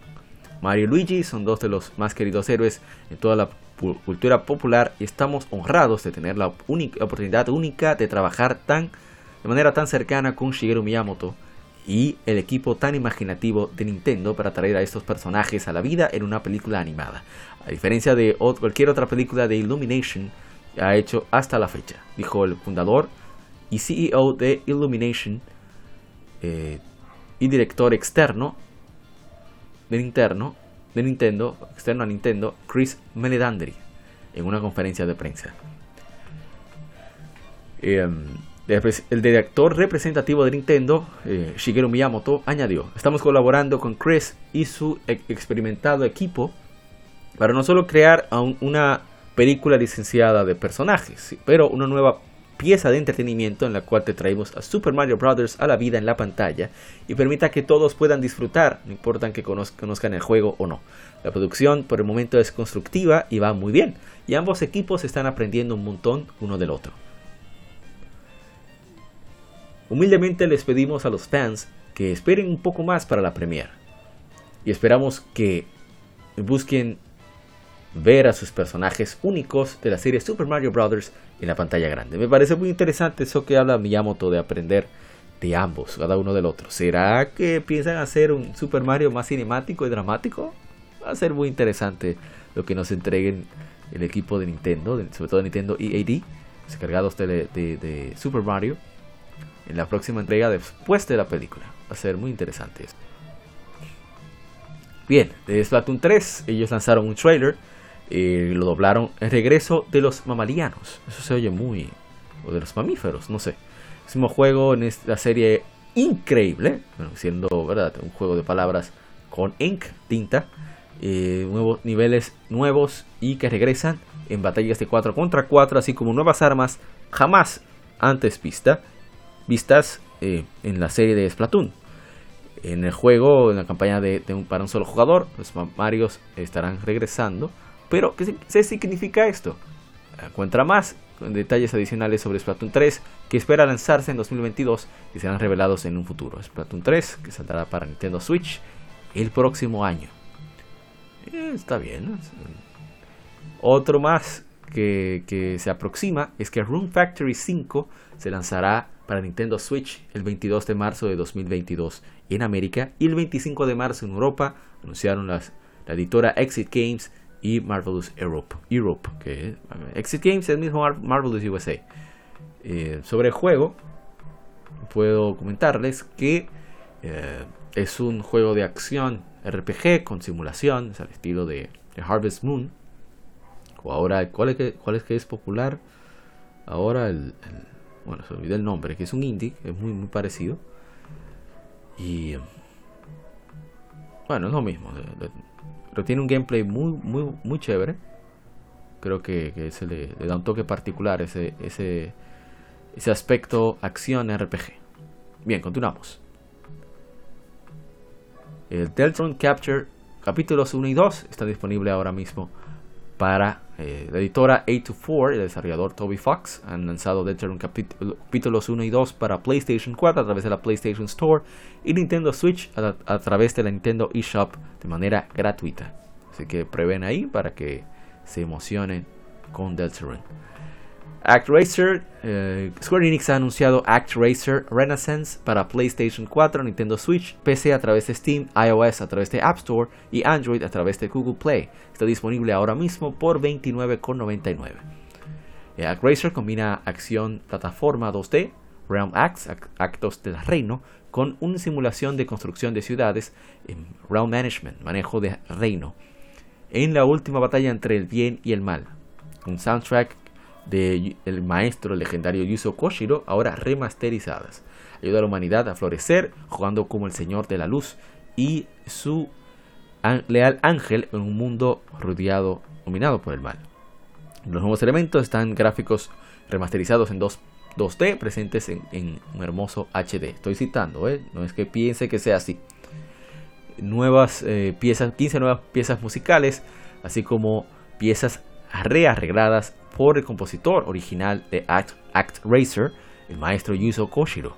Mario y Luigi son dos de los más queridos héroes en toda la cultura popular y estamos honrados de tener la, oportunidad única de trabajar tan, de manera tan cercana con Shigeru Miyamoto y el equipo tan imaginativo de Nintendo para traer a estos personajes a la vida en una película animada. A diferencia de cualquier otra película de Illumination ha hecho hasta la fecha, dijo el fundador y CEO de Illumination eh, y director externo de Nintendo, de Nintendo, externo a Nintendo, Chris Meledandri, en una conferencia de prensa. Em, el director representativo de Nintendo, eh, Shigeru Miyamoto, añadió, estamos colaborando con Chris y su experimentado equipo para no solo crear una película licenciada de personajes, pero una nueva pieza de entretenimiento en la cual te traemos a Super Mario Bros. a la vida en la pantalla y permita que todos puedan disfrutar, no importa que conozcan el juego o no. La producción por el momento es constructiva y va muy bien, y ambos equipos están aprendiendo un montón uno del otro. Humildemente les pedimos a los fans que esperen un poco más para la premiere y esperamos que busquen ver a sus personajes únicos de la serie Super Mario Bros. en la pantalla grande. Me parece muy interesante eso que habla Miyamoto de aprender de ambos, cada uno del otro. ¿Será que piensan hacer un Super Mario más cinemático y dramático? Va a ser muy interesante lo que nos entreguen el equipo de Nintendo, sobre todo Nintendo EAD, encargados de, de Super Mario, en la próxima entrega después de la película. Va a ser muy interesante eso. Bien, de Splatoon 3 ellos lanzaron un trailer eh, lo doblaron El regreso de los mamalianos. Eso se oye muy. O de los mamíferos, no sé. Un juego en esta serie increíble, siendo verdad un juego de palabras con ink, tinta, eh, nuevos niveles nuevos y que regresan en batallas de 4 contra 4, así como nuevas armas jamás antes vista, vistas eh, en la serie de Splatoon. En el juego, en la campaña de, para un solo jugador, los Marios estarán regresando pero, ¿qué, significa esto? Encuentra más detalles adicionales sobre Splatoon 3 que espera lanzarse en 2022 y serán revelados en un futuro. Splatoon 3 que saldrá para Nintendo Switch el próximo año. Eh, está bien. Otro más que, que, se aproxima es que Room Factory 5 se lanzará para Nintendo Switch el 22 de marzo de 2022 en América y el 25 de marzo en Europa. Anunciaron las, la editora Exit Games y Marvelous Europe, Europe que Exit Games es el mismo Marvelous USA. Eh, sobre el juego, puedo comentarles que eh, es un juego de acción RPG con simulación, es al estilo de, Harvest Moon. O ahora, ¿cuál es, que, ¿cuál es que es popular? Ahora el, bueno, se olvidó el nombre, que es un indie, es muy, muy parecido. Y bueno, es lo mismo tiene un gameplay muy, muy, muy chévere. Creo que, se le, da un toque particular ese, ese, ese aspecto acción RPG. Bien, continuamos. El Deltron Capture capítulos 1 y 2 está disponible ahora mismo para eh, la editora A24 y el desarrollador Toby Fox. Han lanzado Deltarune capítulos 1 y 2 para PlayStation 4 a través de la PlayStation Store y Nintendo Switch a, través de la Nintendo eShop de manera gratuita. Así que prueben ahí para que se emocionen con Deltarune. ActRaiser, eh, Square Enix ha anunciado ActRaiser Renaissance para PlayStation 4, Nintendo Switch, PC a través de Steam, iOS a través de App Store y Android a través de Google Play. Está disponible ahora mismo por $29,99. Eh, ActRaiser combina acción plataforma 2D, Realm Acts, actos del reino, con una simulación de construcción de ciudades, en Realm Management, manejo de reino, en la última batalla entre el bien y el mal. Un soundtrack del maestro legendario Yuzo Koshiro, ahora remasterizadas. Ayuda a la humanidad a florecer jugando como el Señor de la Luz y su leal ángel en un mundo rodeado, dominado por el mal. Los nuevos elementos están gráficos remasterizados en 2, d presentes en, un hermoso HD. Estoy citando, ¿eh? no es que piense que sea así. Nuevas eh, piezas, 15 nuevas piezas musicales, así como piezas rearregladas por el compositor original de Act, Racer, el maestro Yuzo Koshiro.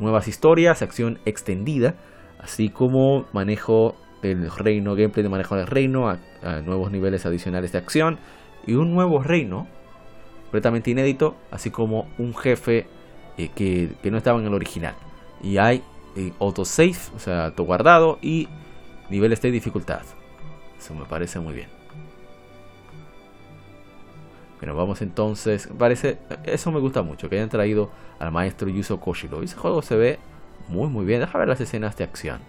Nuevas historias, acción extendida, así como manejo del reino, gameplay de manejo del reino, a, nuevos niveles adicionales de acción y un nuevo reino completamente inédito, así como un jefe eh, que, no estaba en el original. Y hay eh, autosave, o sea, autoguardado y niveles de dificultad. Eso me parece muy bien. Bueno, vamos entonces. Parece. Eso me gusta mucho. Que hayan traído al maestro Yuzo Koshiro. Ese juego se ve muy muy bien. Deja ver las escenas de acción.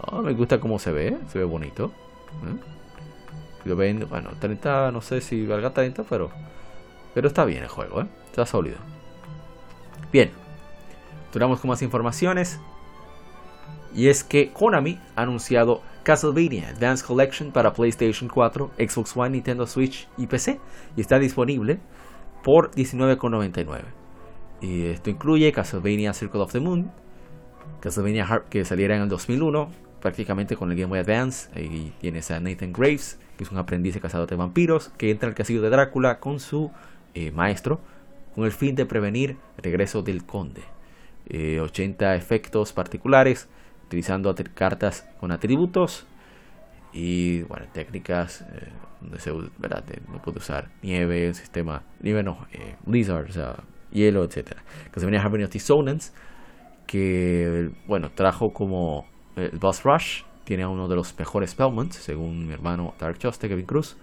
Oh, me gusta cómo se ve. Se ve bonito. ¿eh? Lo. Bueno, 30. No sé si valga 30, pero. Pero está bien el juego, ¿eh? Está sólido. Bien. Duramos con más informaciones. Y es que Konami ha anunciado Castlevania Advanced Collection para PlayStation 4, Xbox One, Nintendo Switch y PC y está disponible por $19,99. Y esto incluye Castlevania Circle of the Moon, Castlevania Heart que saliera en el 2001, prácticamente con el Game Boy Advance. Y tienes a Nathan Graves, que es un aprendiz de cazador de vampiros, que entra al castillo de Drácula con su eh, maestro, con el fin de prevenir el regreso del conde. 80 eh, efectos particulares utilizando cartas con atributos y bueno, técnicas eh, no puede usar nieve, sistema, nieve no, eh, hielo, etcétera. Que se venía Harmony of Dissonance, que bueno, trajo como el Boss Rush, tiene uno de los mejores spellments, según mi hermano Dark Justice, Kevin Cruz.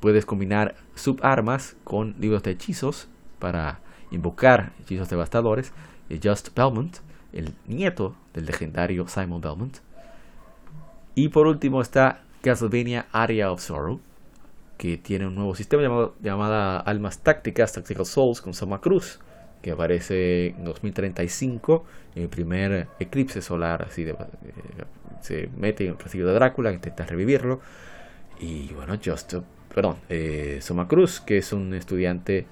Puedes combinar subarmas con libros de hechizos para invocar hechizos devastadores. Y Just Belmont el nieto del legendario Simon Belmont. Y por último está Castlevania Area of Sorrow, que tiene un nuevo sistema llamado llamada Almas Tácticas, Tactical Souls, con Soma Cruz, que aparece en 2035, en el primer eclipse solar, así eh, se mete en el castillo de Drácula, intenta revivirlo. Y bueno, Just, perdón, eh, Soma Cruz, que es un estudiante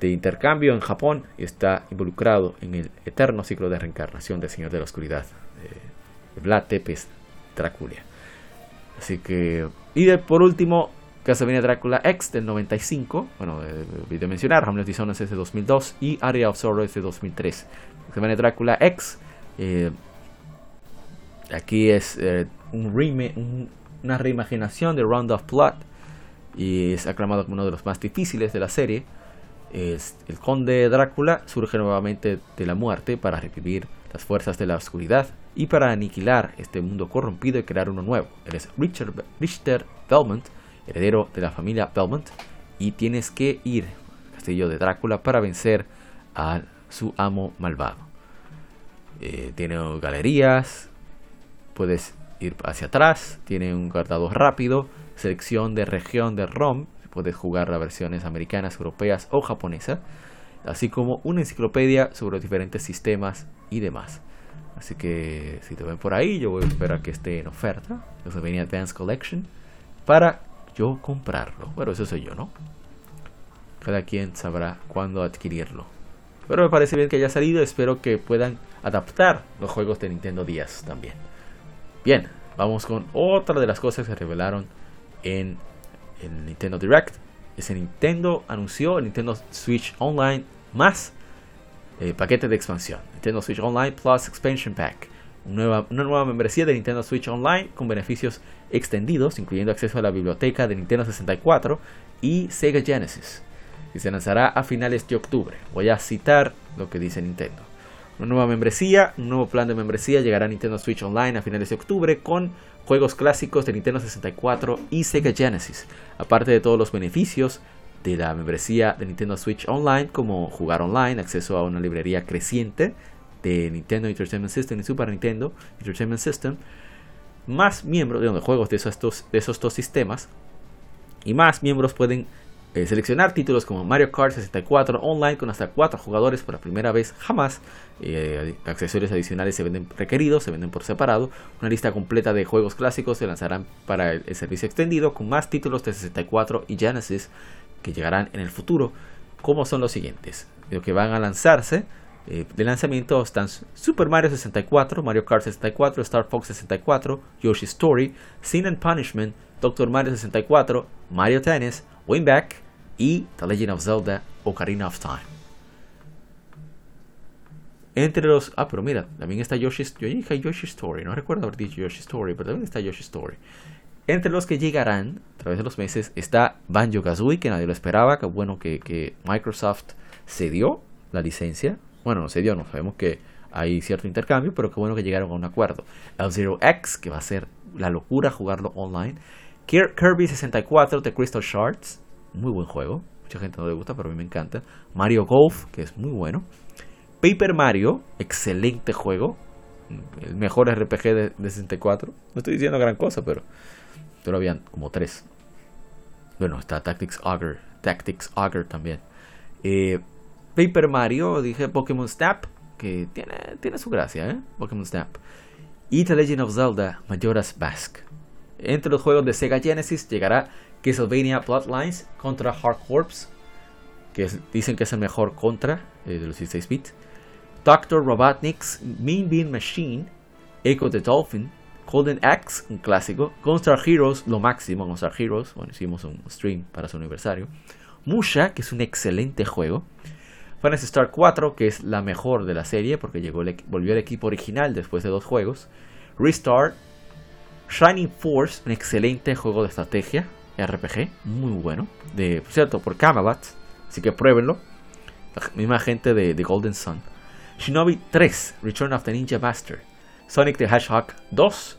de intercambio en Japón y está involucrado en el eterno ciclo de reencarnación del Señor de la Oscuridad, de Vlad Tepes Drácula. Así que, y de, por último, Castlevania Drácula X del 95, bueno, olvidé mencionar, Hamlet Dissonance es de 2002 y Area of Sorrow es de 2003. Castlevania Drácula X, eh, aquí es eh, un una reimaginación de Round of Blood y es aclamado como uno de los más difíciles de la serie el conde Drácula surge nuevamente de la muerte para revivir las fuerzas de la oscuridad y para aniquilar este mundo corrompido y crear uno nuevo. Eres Richard, Richter Belmont, heredero de la familia Belmont, y tienes que ir al castillo de Drácula para vencer a su amo malvado. Eh, tiene galerías, puedes ir hacia atrás, tiene un guardado rápido, selección de región de ROM Puedes jugar las versiones americanas, europeas o japonesas, así como una enciclopedia sobre los diferentes sistemas y demás. Así que si te ven por ahí, yo voy a esperar que esté en oferta, se venía Advanced Collection, para yo comprarlo. Bueno, eso soy yo, ¿no? Cada quien sabrá cuándo adquirirlo. Pero me parece bien que haya salido, espero que puedan adaptar los juegos de Nintendo 10 también. Bien, vamos con otra de las cosas que revelaron en el Nintendo Direct, ese Nintendo anunció el Nintendo Switch Online más eh, paquete de expansión. Nintendo Switch Online Plus Expansion Pack. Una nueva, membresía de Nintendo Switch Online con beneficios extendidos, incluyendo acceso a la biblioteca de Nintendo 64 y Sega Genesis. Y se lanzará a finales de octubre. Voy a citar lo que dice Nintendo. Una nueva membresía, un nuevo plan de membresía llegará a Nintendo Switch Online a finales de octubre con juegos clásicos de Nintendo 64 y Sega Genesis, aparte de todos los beneficios de la membresía de Nintendo Switch Online, como jugar online, acceso a una librería creciente de Nintendo Entertainment System y Super Nintendo Entertainment System, más miembros de, juegos de esos, de esos dos sistemas, y más miembros pueden eh, seleccionar títulos como Mario Kart 64 online con hasta 4 jugadores por la primera vez jamás. Eh, accesorios adicionales se venden requeridos, se venden por separado. Una lista completa de juegos clásicos se lanzarán para el, servicio extendido con más títulos de 64 y Genesis que llegarán en el futuro, como son los siguientes. Lo que van a lanzarse eh, de lanzamiento están Super Mario 64, Mario Kart 64, Star Fox 64, Yoshi Story, Sin and Punishment, Doctor Mario 64, Mario Tennis, Winback, y The Legend of Zelda Ocarina of Time. Entre los. Ah, pero mira, también está Yoshi. Yo dije Yoshi Story, no recuerdo haber dicho Yoshi Story, pero también está Yoshi Story. Entre los que llegarán a través de los meses está Banjo Kazooie, que nadie lo esperaba. Que bueno que, que Microsoft cedió la licencia. Bueno, no cedió, no sabemos que hay cierto intercambio, pero qué bueno que llegaron a un acuerdo. El Zero X, que va a ser la locura jugarlo online. Kirby 64 de Crystal Shards, muy buen juego. Mucha gente no le gusta, pero a mí me encanta. Mario Golf, que es muy bueno. Paper Mario, excelente juego. El mejor RPG de, 64. No estoy diciendo gran cosa, pero, pero habían como tres. Bueno, está Tactics Augur. Tactics Augur también. Eh, Paper Mario, dije Pokémon Snap, que tiene, tiene su gracia, ¿eh? Pokémon Snap. Y The Legend of Zelda Majora's Mask. Entre los juegos de Sega Genesis llegará Castlevania Bloodlines contra Hard Corps, que dicen que es el mejor contra eh, de los 16 bits. Dr. Robotnik's Mean Bean Machine, Echo the Dolphin, Golden Axe, un clásico, Gunstar Heroes, lo máximo, Gunstar Heroes, bueno, hicimos un stream para su aniversario. Musha, que es un excelente juego. Phantasy Star 4, que es la mejor de la serie porque llegó volvió al equipo original después de dos juegos. Restart, Shining Force, un excelente juego de estrategia, RPG, muy bueno, de, por cierto, por Camelot, así que pruébenlo. La misma gente de, Golden Sun. Shinobi 3, Return of the Ninja Master. Sonic the Hedgehog 2,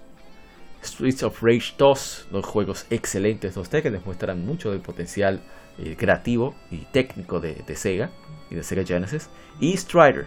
Streets of Rage 2, dos juegos excelentes 2D que demuestran mucho del potencial eh, creativo y técnico de, de, Sega y de Sega Genesis. Y Strider,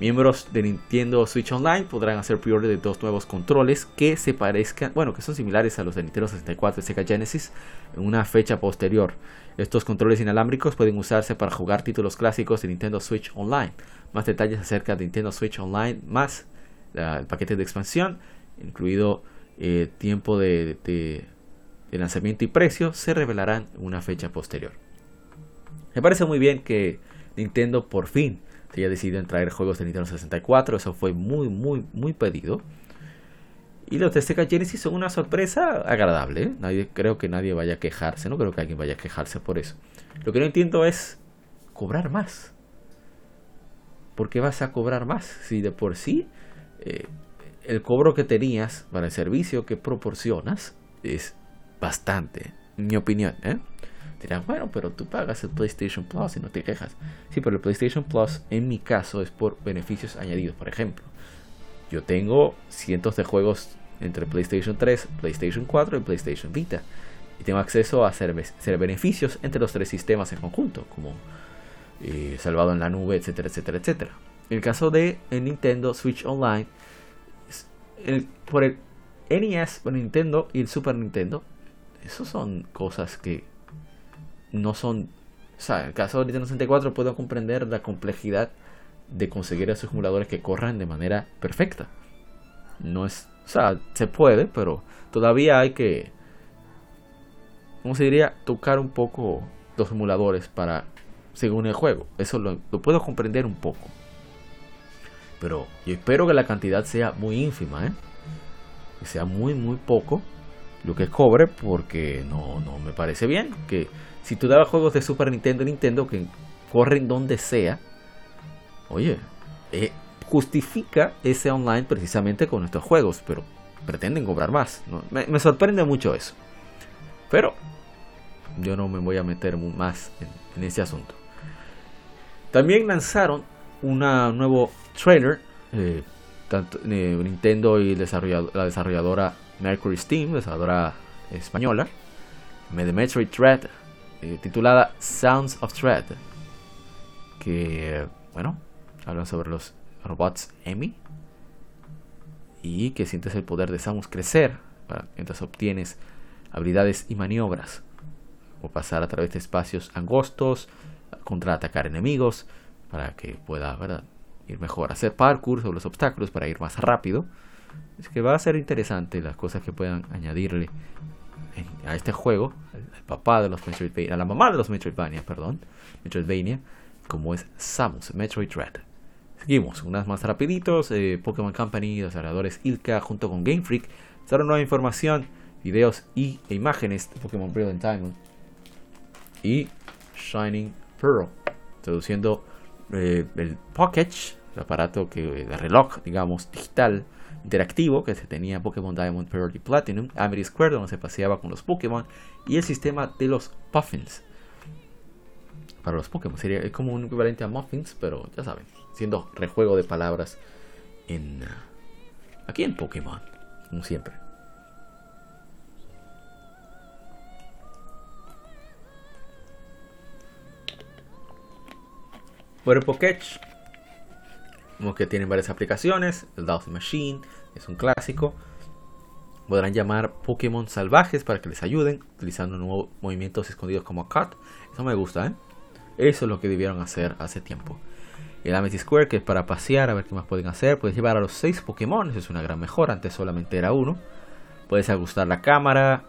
Miembros de Nintendo Switch Online podrán hacer pre-order de dos nuevos controles que se parezcan, bueno, que son similares a los de Nintendo 64 y Sega Genesis en una fecha posterior. Estos controles inalámbricos pueden usarse para jugar títulos clásicos de Nintendo Switch Online. Más detalles acerca de Nintendo Switch Online, más el paquete de expansión, incluido eh, tiempo de, de lanzamiento y precio, se revelarán en una fecha posterior. Me parece muy bien que Nintendo por fin se decidido en traer juegos de Nintendo 64. Eso fue muy, muy, muy pedido. Y los de Genesis son una sorpresa agradable. ¿eh? Nadie, creo que nadie vaya a quejarse. No creo que alguien vaya a quejarse por eso. Lo que no entiendo es cobrar más. ¿Por qué vas a cobrar más? Si de por sí eh, el cobro que tenías para el servicio que proporcionas es bastante, en mi opinión. ¿eh? Dirán, bueno, pero tú pagas el PlayStation Plus y no te quejas. Sí, pero el PlayStation Plus en mi caso es por beneficios añadidos. Por ejemplo, yo tengo cientos de juegos entre PlayStation 3, PlayStation 4 y PlayStation Vita. Y tengo acceso a hacer, beneficios entre los tres sistemas en conjunto, como eh, salvado en la nube, etcétera, etcétera, etcétera. En el caso de el Nintendo Switch Online, por el NES, por Nintendo y el Super Nintendo, esos son cosas que no son... O sea, el caso de Nintendo 64 puedo comprender la complejidad de conseguir esos emuladores que corran de manera perfecta. No es... O sea, se puede, pero todavía hay que... ¿Cómo se diría? Tocar un poco los emuladores para... Según el juego. Eso lo, lo puedo comprender un poco. Pero yo espero que la cantidad sea muy ínfima, ¿eh? Que sea muy, muy poco lo que cobre porque no, no me parece bien. Que si tú dabas juegos de Super Nintendo Nintendo que corren donde sea, oye, eh, justifica ese online precisamente con estos juegos, pero pretenden cobrar más. Me, sorprende mucho eso. Pero yo no me voy a meter más en, ese asunto. También lanzaron un nuevo trailer, eh, tanto eh, Nintendo y la desarrolladora Mercury Steam, desarrolladora española, Metroid Dread, eh, titulada Sounds of Dread, que, bueno, hablan sobre los robots Emmy y que sientes el poder de Samus crecer mientras obtienes habilidades y maniobras o pasar a través de espacios angostos, contraatacar enemigos para que pueda ir mejor, hacer parkour sobre los obstáculos para ir más rápido. Es que va a ser interesante las cosas que puedan añadirle a este juego, al, papá de los Metroidvania, a la mamá de los Metroidvania, perdón, Metroidvania, como es Samus, Metroid Dread. Seguimos, unas más rapiditos, eh, Pokémon Company, desarrolladores Ilka junto con Game Freak, trajeron nueva información, videos y, e imágenes de Pokémon Brilliant Diamond y Shining Pearl, traduciendo eh, el Pocket, el aparato que, de reloj, digamos, digital, interactivo que se tenía Pokémon Diamond, Pearl y Platinum, Amity Square, donde se paseaba con los Pokémon, y el sistema de los Puffins. Para los Pokémon sería como un equivalente a Muffins, pero ya saben, siendo rejuego de palabras en uh, aquí en Pokémon, como siempre. Bueno, Poketch, como que tienen varias aplicaciones. El Dowsing Machine es un clásico. Podrán llamar Pokémon salvajes para que les ayuden, utilizando nuevos movimientos escondidos como Cut. Eso me gusta, ¿eh? Eso es lo que debieron hacer hace tiempo el Amity Square, que es para pasear, a ver qué más pueden hacer. Puedes llevar a los 6 Pokémon, eso es una gran mejora, antes solamente era uno. Puedes ajustar la cámara,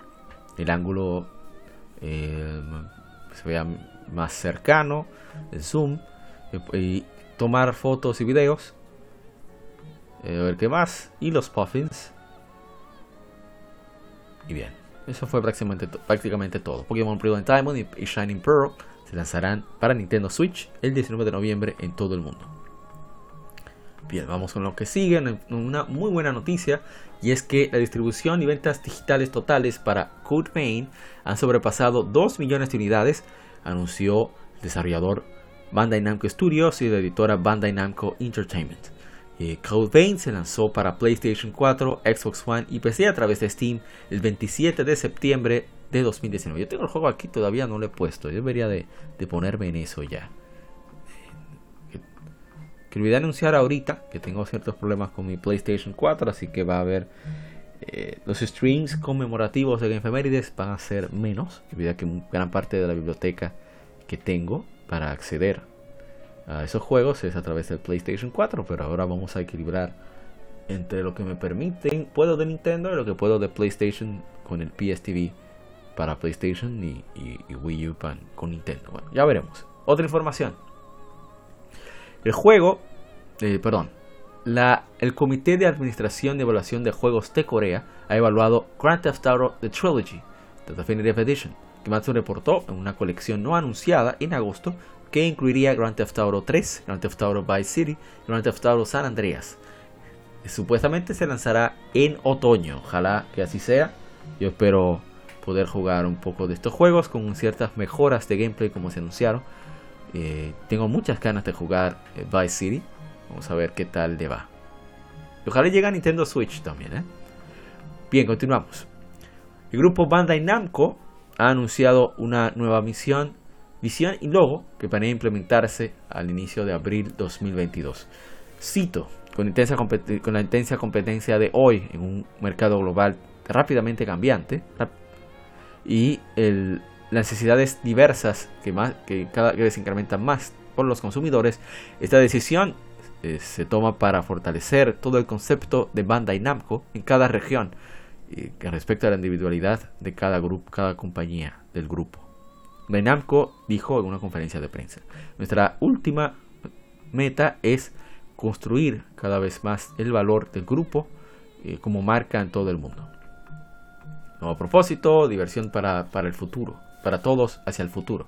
el ángulo eh, se vea más cercano, el zoom, tomar fotos y videos. Eh, a ver qué más. Y los Puffins. Y bien, eso fue prácticamente, todo. Pokémon Brilliant Diamond y Shining Pearl se lanzarán para Nintendo Switch el 19 de noviembre en todo el mundo. Bien, vamos con lo que sigue, una muy buena noticia, y es que la distribución y ventas digitales totales para Code Vein han sobrepasado 2 millones de unidades, anunció el desarrollador Bandai Namco Studios y la editora Bandai Namco Entertainment. Eh, Code Vein se lanzó para PlayStation 4, Xbox One y PC a través de Steam el 27 de septiembre de 2019. Yo tengo el juego aquí, todavía no lo he puesto. Yo debería de, ponerme en eso ya. Que, que olvidé anunciar ahorita que tengo ciertos problemas con mi PlayStation 4, así que va a haber eh, los streams conmemorativos de Gamefemérides van a ser menos, debido que gran parte de la biblioteca que tengo para acceder a esos juegos es a través del PlayStation 4, pero ahora vamos a equilibrar entre lo que me permiten puedo de Nintendo y lo que puedo de PlayStation con el PSTV para PlayStation y, Wii U con Nintendo. Bueno, ya veremos. Otra información. El juego, eh, perdón, la, el Comité de Administración de Evaluación de Juegos de Corea ha evaluado Grand Theft Auto The Trilogy, The Definitive Edition, que Matsu reportó en una colección no anunciada en agosto que incluiría Grand Theft Auto 3, Grand Theft Auto Vice City y Grand Theft Auto San Andreas. Supuestamente se lanzará en otoño, ojalá que así sea. Yo espero poder jugar un poco de estos juegos con ciertas mejoras de gameplay como se anunciaron. Eh, tengo muchas ganas de jugar eh, Vice City. Vamos a ver qué tal le va. ojalá llegue a Nintendo Switch también. ¿eh? Bien, continuamos. El grupo Bandai Namco ha anunciado una nueva misión, visión y logo que planea implementarse al inicio de abril 2022. Cito, con, intensa con la intensa competencia de hoy en un mercado global rápidamente cambiante, y las necesidades diversas que, más, que cada vez incrementan más por los consumidores, esta decisión eh, se toma para fortalecer todo el concepto de Bandai Namco en cada región que respecto a la individualidad de cada grupo, cada compañía del grupo. Bandai Namco dijo en una conferencia de prensa, nuestra última meta es construir cada vez más el valor del grupo eh, como marca en todo el mundo. nuevo propósito, diversión para, para el futuro, para todos hacia el futuro.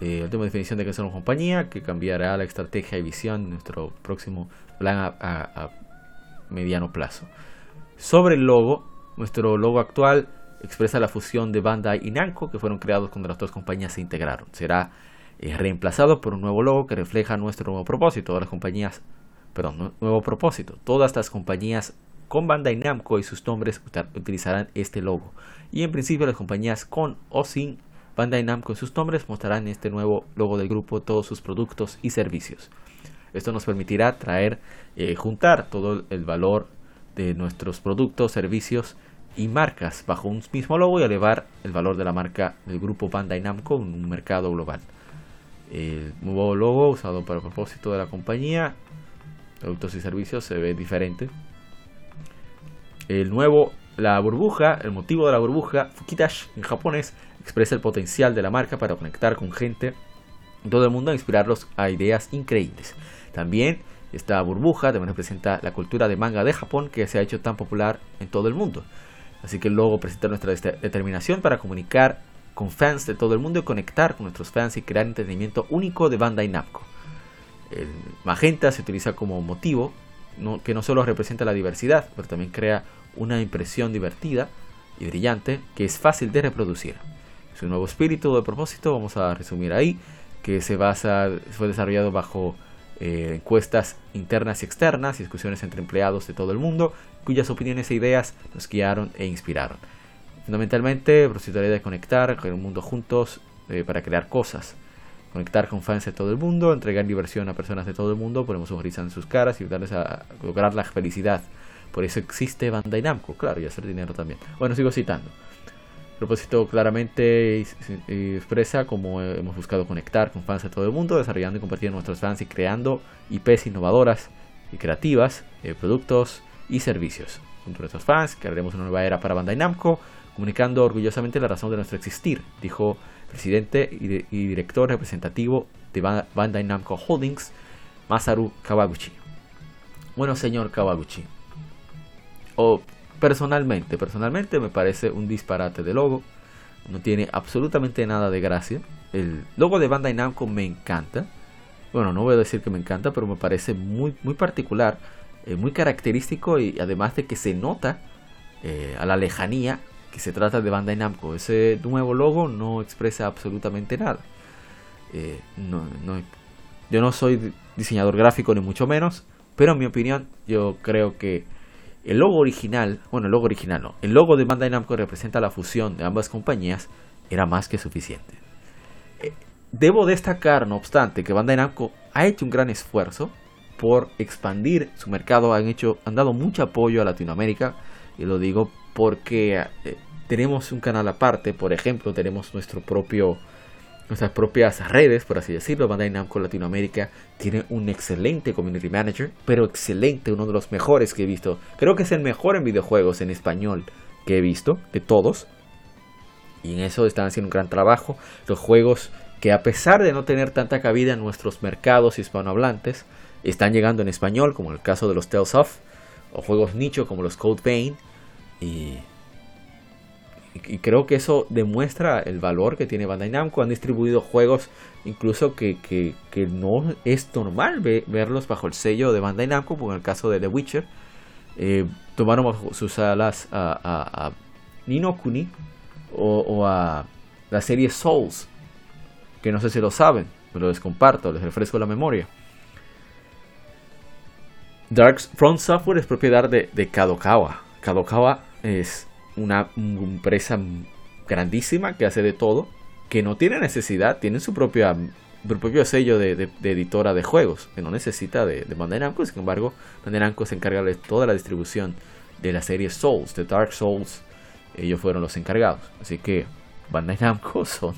Eh, última definición de que somos compañía, que cambiará la estrategia y visión de nuestro próximo plan a mediano plazo. Sobre el logo, nuestro logo actual expresa la fusión de Bandai y Namco que fueron creados cuando las dos compañías se integraron. Será eh, reemplazado por un nuevo logo que refleja nuestro nuevo propósito. Todas las compañías, perdón, nuevo propósito. Todas las compañías con Bandai Namco y sus nombres utilizarán este logo. Y en principio las compañías con o sin Bandai Namco y sus nombres mostrarán este nuevo logo del grupo todos sus productos y servicios. Esto nos permitirá traer, eh, juntar todo el valor de nuestros productos, servicios y marcas bajo un mismo logo y elevar el valor de la marca del grupo Bandai Namco en un mercado global. El nuevo logo usado para el propósito de la compañía, productos y servicios se ve diferente. El nuevo, la burbuja, el motivo de la burbuja, Fukitash en japonés, expresa el potencial de la marca para conectar con gente en todo el mundo e inspirarlos a ideas increíbles. También esta burbuja también representa la cultura de manga de Japón que se ha hecho tan popular en todo el mundo. Así que el logo presenta nuestra determinación para comunicar con fans de todo el mundo y conectar con nuestros fans y crear entretenimiento único de Bandai Namco. El magenta se utiliza como motivo que no solo representa la diversidad, pero también crea una impresión divertida y brillante que es fácil de reproducir. Su nuevo espíritu de propósito, vamos a resumir ahí, que se basa, fue desarrollado bajo eh, encuestas internas y externas, discusiones entre empleados de todo el mundo, cuyas opiniones e ideas nos guiaron e inspiraron. Fundamentalmente, procederé de conectar con el mundo juntos eh, para crear cosas. Conectar con fans de todo el mundo, entregar diversión a personas de todo el mundo, ponemos un en sus caras y ayudarles a lograr la felicidad. Por eso existe Bandai Namco, claro, y hacer dinero también. Bueno, sigo citando. Propósito claramente expresa cómo hemos buscado conectar con fans de todo el mundo, desarrollando y compartiendo nuestros fans y creando IPs innovadoras y creativas, eh, productos y servicios. Junto a nuestros fans, crearemos una nueva era para Bandai Namco, comunicando orgullosamente la razón de nuestro existir, dijo el presidente y, director representativo de Bandai Namco Holdings, Masaru Kawaguchi. Bueno, señor Kawaguchi, o personalmente, personalmente me parece un disparate de logo. No tiene absolutamente nada de gracia. El logo de Bandai Namco me encanta. Bueno, no voy a decir que me encanta, pero me parece muy, muy particular, eh, muy característico y además de que se nota eh, a la lejanía que se trata de Bandai Namco. Ese nuevo logo no expresa absolutamente nada. Eh, yo no soy diseñador gráfico ni mucho menos, pero en mi opinión yo creo que el logo original, bueno, el logo original no, el logo de Bandai Namco representa la fusión de ambas compañías, era más que suficiente. Eh, debo destacar, no obstante, que Bandai Namco ha hecho un gran esfuerzo por expandir su mercado, han hecho, han dado mucho apoyo a Latinoamérica, y lo digo porque eh, tenemos un canal aparte, por ejemplo, tenemos nuestro propio nuestras propias redes, por así decirlo. Bandai Namco Latinoamérica tiene un excelente community manager, pero excelente, uno de los mejores que he visto. Creo que es el mejor en videojuegos en español que he visto, de todos. Y en eso están haciendo un gran trabajo. Los juegos que a pesar de no tener tanta cabida en nuestros mercados hispanohablantes, están llegando en español, como el caso de los Tales of, o juegos nicho como los Code Vein. Y y creo que eso demuestra el valor que tiene Bandai Namco. Han distribuido juegos incluso que, no es normal verlos bajo el sello de Bandai Namco, como en el caso de The Witcher. Eh, tomaron bajo sus alas a, a, Kuni o, a la serie Souls, que no sé si lo saben, pero les comparto, les refresco la memoria. Dark Front Software es propiedad de Kadokawa. Kadokawa es una empresa grandísima que hace de todo, que no tiene necesidad, tiene su propia propio sello de, editora de juegos, que no necesita de, Bandai Namco, sin embargo, Bandai Namco se encarga de toda la distribución de la serie Souls, de Dark Souls, ellos fueron los encargados, así que Bandai Namco son,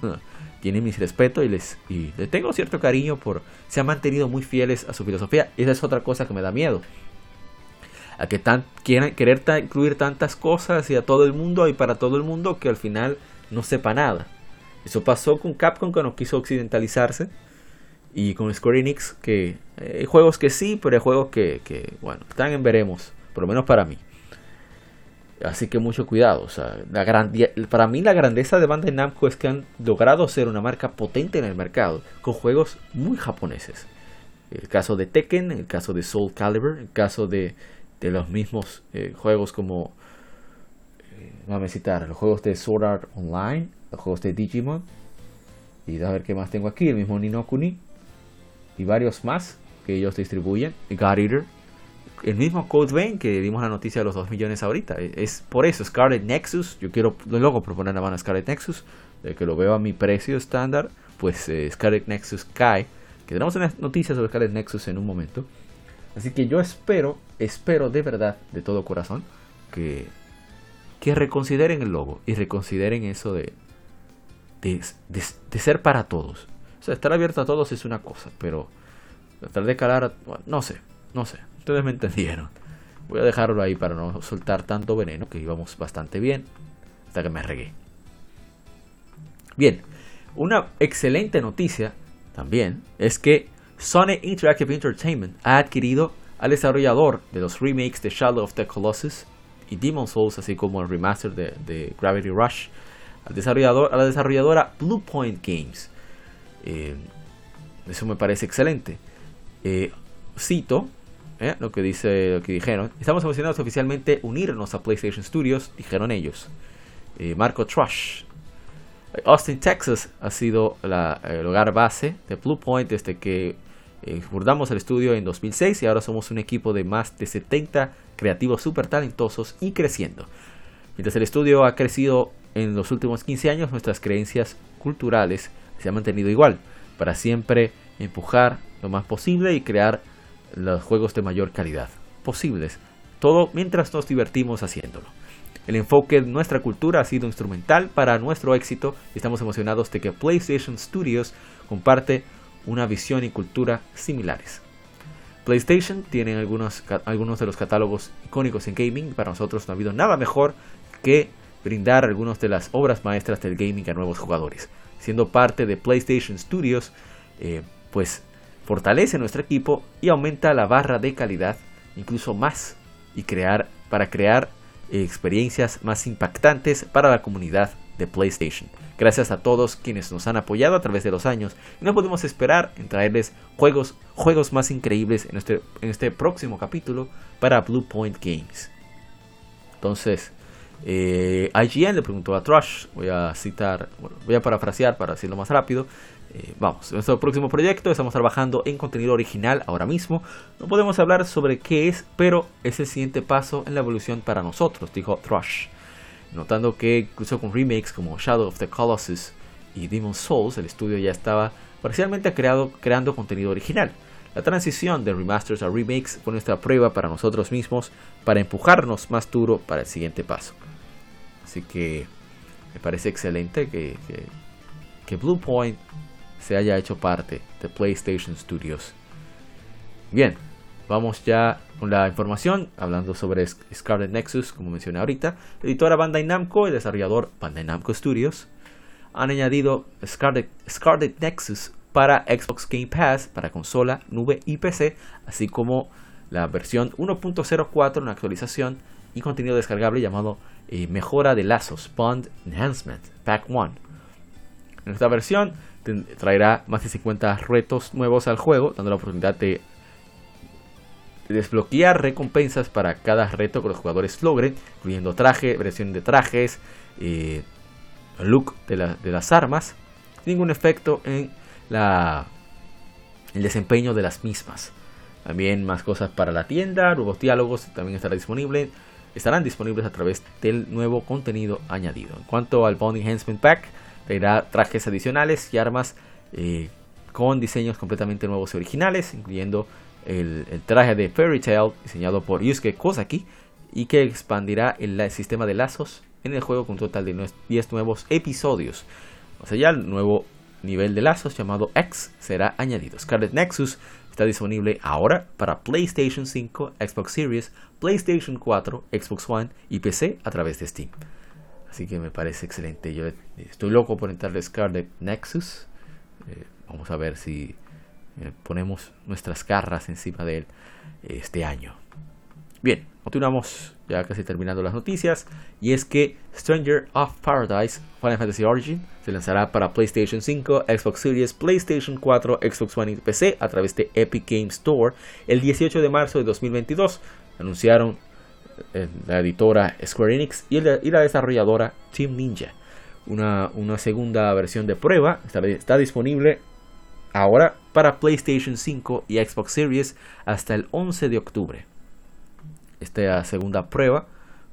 tienen mis respetos y les, y les tengo cierto cariño por, se han mantenido muy fieles a su filosofía, esa es otra cosa que me da miedo, a que quieran querer incluir tantas cosas y a todo el mundo y para todo el mundo que al final no sepa nada. Eso pasó con Capcom que no quiso occidentalizarse y con Square Enix que eh, hay juegos que sí, pero hay juegos que, bueno, están en veremos, por lo menos para mí. Así que mucho cuidado. O sea, la para mí la grandeza de Bandai Namco es que han logrado ser una marca potente en el mercado con juegos muy japoneses. El caso de Tekken, el caso de Soul Calibur, el caso de, de los mismos eh, juegos como... Eh, vamos a citar los juegos de Sword Art Online, los juegos de Digimon. Y a ver qué más tengo aquí, el mismo Ninokuni. Y varios más que ellos distribuyen. God Eater, el mismo Code Vein que dimos la noticia de los 2 millones ahorita. E, es por eso, Scarlet Nexus. Yo quiero luego proponer la mano Scarlet Nexus. De que lo veo a mi precio estándar, pues eh, Scarlet Nexus cae. Que tenemos una noticia sobre Scarlet Nexus en un momento. Así que yo espero, espero de verdad, de todo corazón, que, que reconsideren el logo y reconsideren eso de, de, de, ser para todos. O sea, estar abierto a todos es una cosa, pero tratar de calar, no sé, no sé. Ustedes me entendieron. Voy a dejarlo ahí para no soltar tanto veneno, que íbamos bastante bien, hasta que me regué. Bien, una excelente noticia también es que Sony Interactive Entertainment ha adquirido al desarrollador de los remakes de Shadow of the Colossus y Demon Souls, así como el remaster de, Gravity Rush, al desarrollador, a la desarrolladora Bluepoint Games. Eh, eso me parece excelente. Eh, cito ¿eh? lo que dice lo que dijeron. Estamos emocionados oficialmente unirnos a PlayStation Studios, dijeron ellos. Marco Trush. Austin, Texas ha sido el hogar base de Bluepoint desde que eh, fundamos el estudio en 2006 y ahora somos un equipo de más de 70 creativos súper talentosos y creciendo. Mientras el estudio ha crecido en los últimos 15 años, nuestras creencias culturales se han mantenido igual, para siempre empujar lo más posible y crear los juegos de mayor calidad posibles, todo mientras nos divertimos haciéndolo. El enfoque de nuestra cultura ha sido instrumental para nuestro éxito y estamos emocionados de que PlayStation Studios comparte una visión y cultura similares. PlayStation tiene algunos, algunos de los catálogos icónicos en gaming. Para nosotros no ha habido nada mejor que brindar algunas de las obras maestras del gaming a nuevos jugadores. Siendo parte de PlayStation Studios, eh, pues fortalece nuestro equipo y aumenta la barra de calidad incluso más y crear para crear experiencias más impactantes para la comunidad de PlayStation. Gracias a todos quienes nos han apoyado a través de los años no podemos esperar en traerles juegos, juegos más increíbles en este, en este próximo capítulo para Blue Point Games. Entonces, eh, IGN le preguntó a Trash, voy a citar, voy a parafrasear para decirlo más rápido, eh, vamos, nuestro próximo proyecto estamos trabajando en contenido original ahora mismo. No podemos hablar sobre qué es, pero es el siguiente paso en la evolución para nosotros, dijo Thrush. Notando que incluso con remakes como Shadow of the Colossus y Demon Souls, el estudio ya estaba parcialmente creado, creando contenido original. La transición de remasters a remakes fue nuestra prueba para nosotros mismos para empujarnos más duro para el siguiente paso. Así que me parece excelente que, que, que Bluepoint se haya hecho parte de PlayStation Studios. Bien, vamos ya con la información, hablando sobre Scarlet Nexus, como mencioné ahorita. La editora Bandai Namco y desarrollador Bandai Namco Studios han añadido Scarlet, Nexus para Xbox Game Pass, para consola, nube y PC, así como la versión 1.04, una actualización y contenido descargable llamado eh, Mejora de Lazos, Bond Enhancement, Pack 1. En esta versión traerá más de 50 retos nuevos al juego, dando la oportunidad de desbloquear recompensas para cada reto que los jugadores logren, incluyendo traje, versión de trajes, eh, look de, las armas, ningún efecto en la, el desempeño de las mismas. También más cosas para la tienda, nuevos diálogos también estará disponible, estarán disponibles a través del nuevo contenido añadido. En cuanto al Bond Enhancement Pack, traerá trajes adicionales y armas eh, con diseños completamente nuevos y originales, incluyendo el, traje de Fairy Tail diseñado por Yusuke Kozaki y que expandirá el, sistema de lazos en el juego con un total de 10 nuevos episodios. O sea, ya el nuevo nivel de lazos llamado X será añadido. Scarlet Nexus está disponible ahora para PlayStation 5, Xbox Series, PlayStation 4, Xbox One y PC a través de Steam. Así que me parece excelente. Yo estoy loco por entrarle Scarlet Nexus. Eh, vamos a ver si eh, ponemos nuestras garras encima de él este año. Bien, continuamos ya casi terminando las noticias, y es que Stranger of Paradise Final Fantasy Origin se lanzará para PlayStation 5, Xbox Series, PlayStation 4, Xbox One y PC a través de Epic Games Store el 18 de marzo de 2022. Anunciaron eh, la editora Square Enix y la, desarrolladora Team Ninja. Una, una, segunda versión de prueba está disponible ahora para PlayStation 5 y Xbox Series hasta el 11 de octubre. Esta segunda prueba,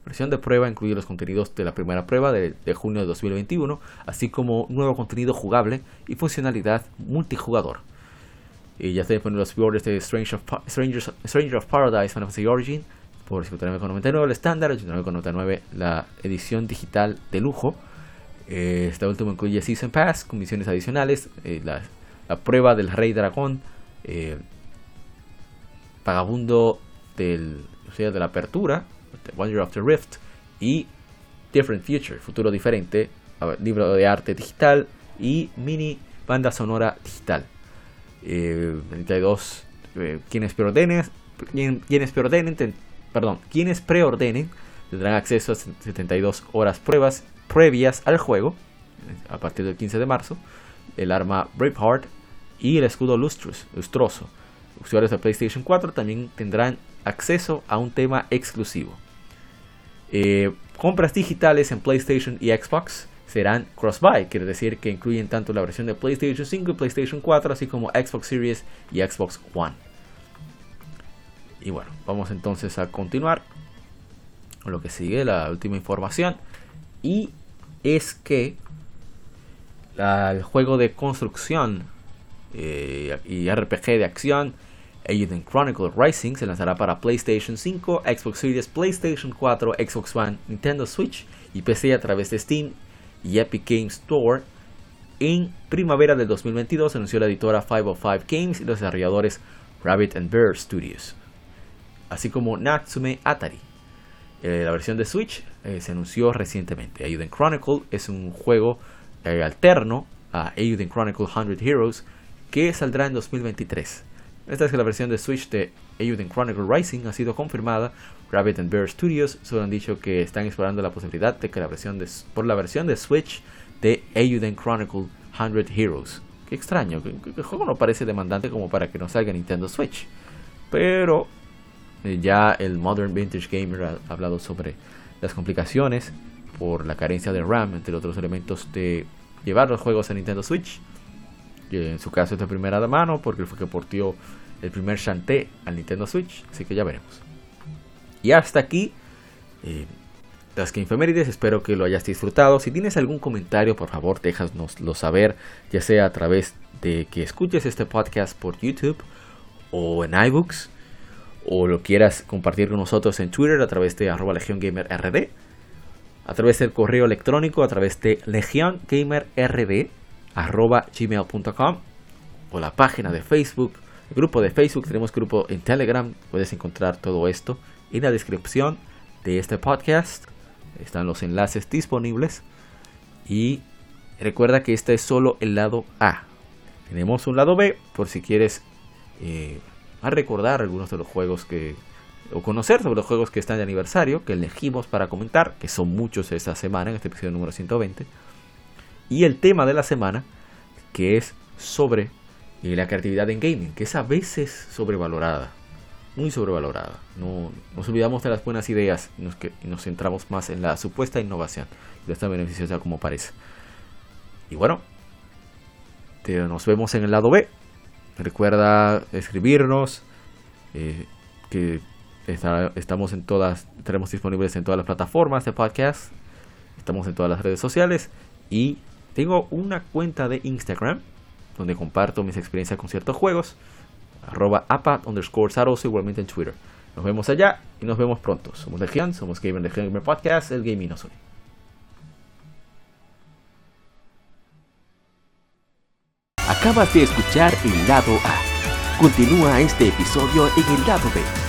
versión de prueba, incluye los contenidos de la primera prueba de, de junio de 2021, así como nuevo contenido jugable y funcionalidad multijugador. Y ya está disponible los pre de Stranger of, Strangers, Stranger of Paradise Final Fantasy Origin por 59,99 el estándar, 89,99 la edición digital de lujo. Eh, esta última incluye Season Pass con misiones adicionales, eh, la, la, prueba del Rey Dragón, eh, Vagabundo del, o sea, de la apertura, the Wonder of the Rift y Different Future, futuro diferente, libro de arte digital y mini banda sonora digital. 32 quienes preordenen, quienes preordenen perdón, quienes preordenen tendrán acceso a 72 horas pruebas previas al juego a partir del 15 de marzo, el arma Braveheart y el escudo lustroso. Usuarios de PlayStation 4 también tendrán acceso a un tema exclusivo. Eh, compras digitales en PlayStation y Xbox serán cross-buy, quiere decir que incluyen tanto la versión de PlayStation 5 y PlayStation 4, así como Xbox Series y Xbox One. Y bueno, vamos entonces a continuar con lo que sigue, la última información. Y es que el juego de construcción eh, y RPG de acción Eiyuden Chronicle Rising se lanzará para PlayStation 5, Xbox Series, PlayStation 4, Xbox One, Nintendo Switch y PC a través de Steam y Epic Games Store. En primavera del 2022 anunció la editora 505 Games y los desarrolladores Rabbit and Bear Studios así como Natsume Atari. Eh, la versión de Switch eh, se anunció recientemente. Eiyuden Chronicle es un juego eh, alterno a Eiyuden Chronicle 100 Heroes que saldrá en 2023. Esta es la versión de Switch de Eiyuden Chronicle Rising ha sido confirmada. Rabbit and Bear Studios solo han dicho que están explorando la posibilidad de que la versión de, por la versión de Switch de Eiyuden Chronicle 100 Heroes. Qué extraño, el juego no parece demandante como para que no salga Nintendo Switch. Pero eh, ya el Modern Vintage Gamer ha hablado sobre las complicaciones por la carencia de RAM, entre otros elementos, de llevar los juegos a Nintendo Switch. En su caso es de primera mano, porque fue que portió el primer Shantae al Nintendo Switch, así que ya veremos. Y hasta aquí eh, las que infemérides, espero que lo hayas disfrutado. Si tienes algún comentario, por favor, déjanoslo saber, ya sea a través de que escuches este podcast por YouTube o en iBooks o lo quieras compartir con nosotros en Twitter a través de arroba RD, a través del correo electrónico a través de legiongamerrd arroba gmail.com o la página de Facebook, el grupo de Facebook, tenemos grupo en Telegram, puedes encontrar todo esto en la descripción de este podcast, están los enlaces disponibles y recuerda que este es solo el lado A. Tenemos un lado B por si quieres eh, recordar algunos de los juegos que o conocer sobre los juegos que están de aniversario que elegimos para comentar, que son muchos esta semana en este episodio número 120. Y el tema de la semana, que es sobre eh, la creatividad en gaming, que es a veces sobrevalorada, muy sobrevalorada. No, nos olvidamos de las buenas ideas y nos, que, nos centramos más en la supuesta innovación, que es tan beneficiosa como parece. Y bueno, nos vemos en el lado B Recuerda escribirnos, eh, que estamos en todas, estaremos disponibles en todas las plataformas de podcast, estamos en todas las redes sociales y tengo una cuenta de Instagram donde comparto mis experiencias con ciertos juegos, arroba apat underscore saros, igualmente en Twitter. Nos vemos allá y nos vemos pronto. Somos Legion, somos Gamer Legion Gamer Podcast, el gaming nos une. Acabas de escuchar el lado A. Continúa este episodio en el lado B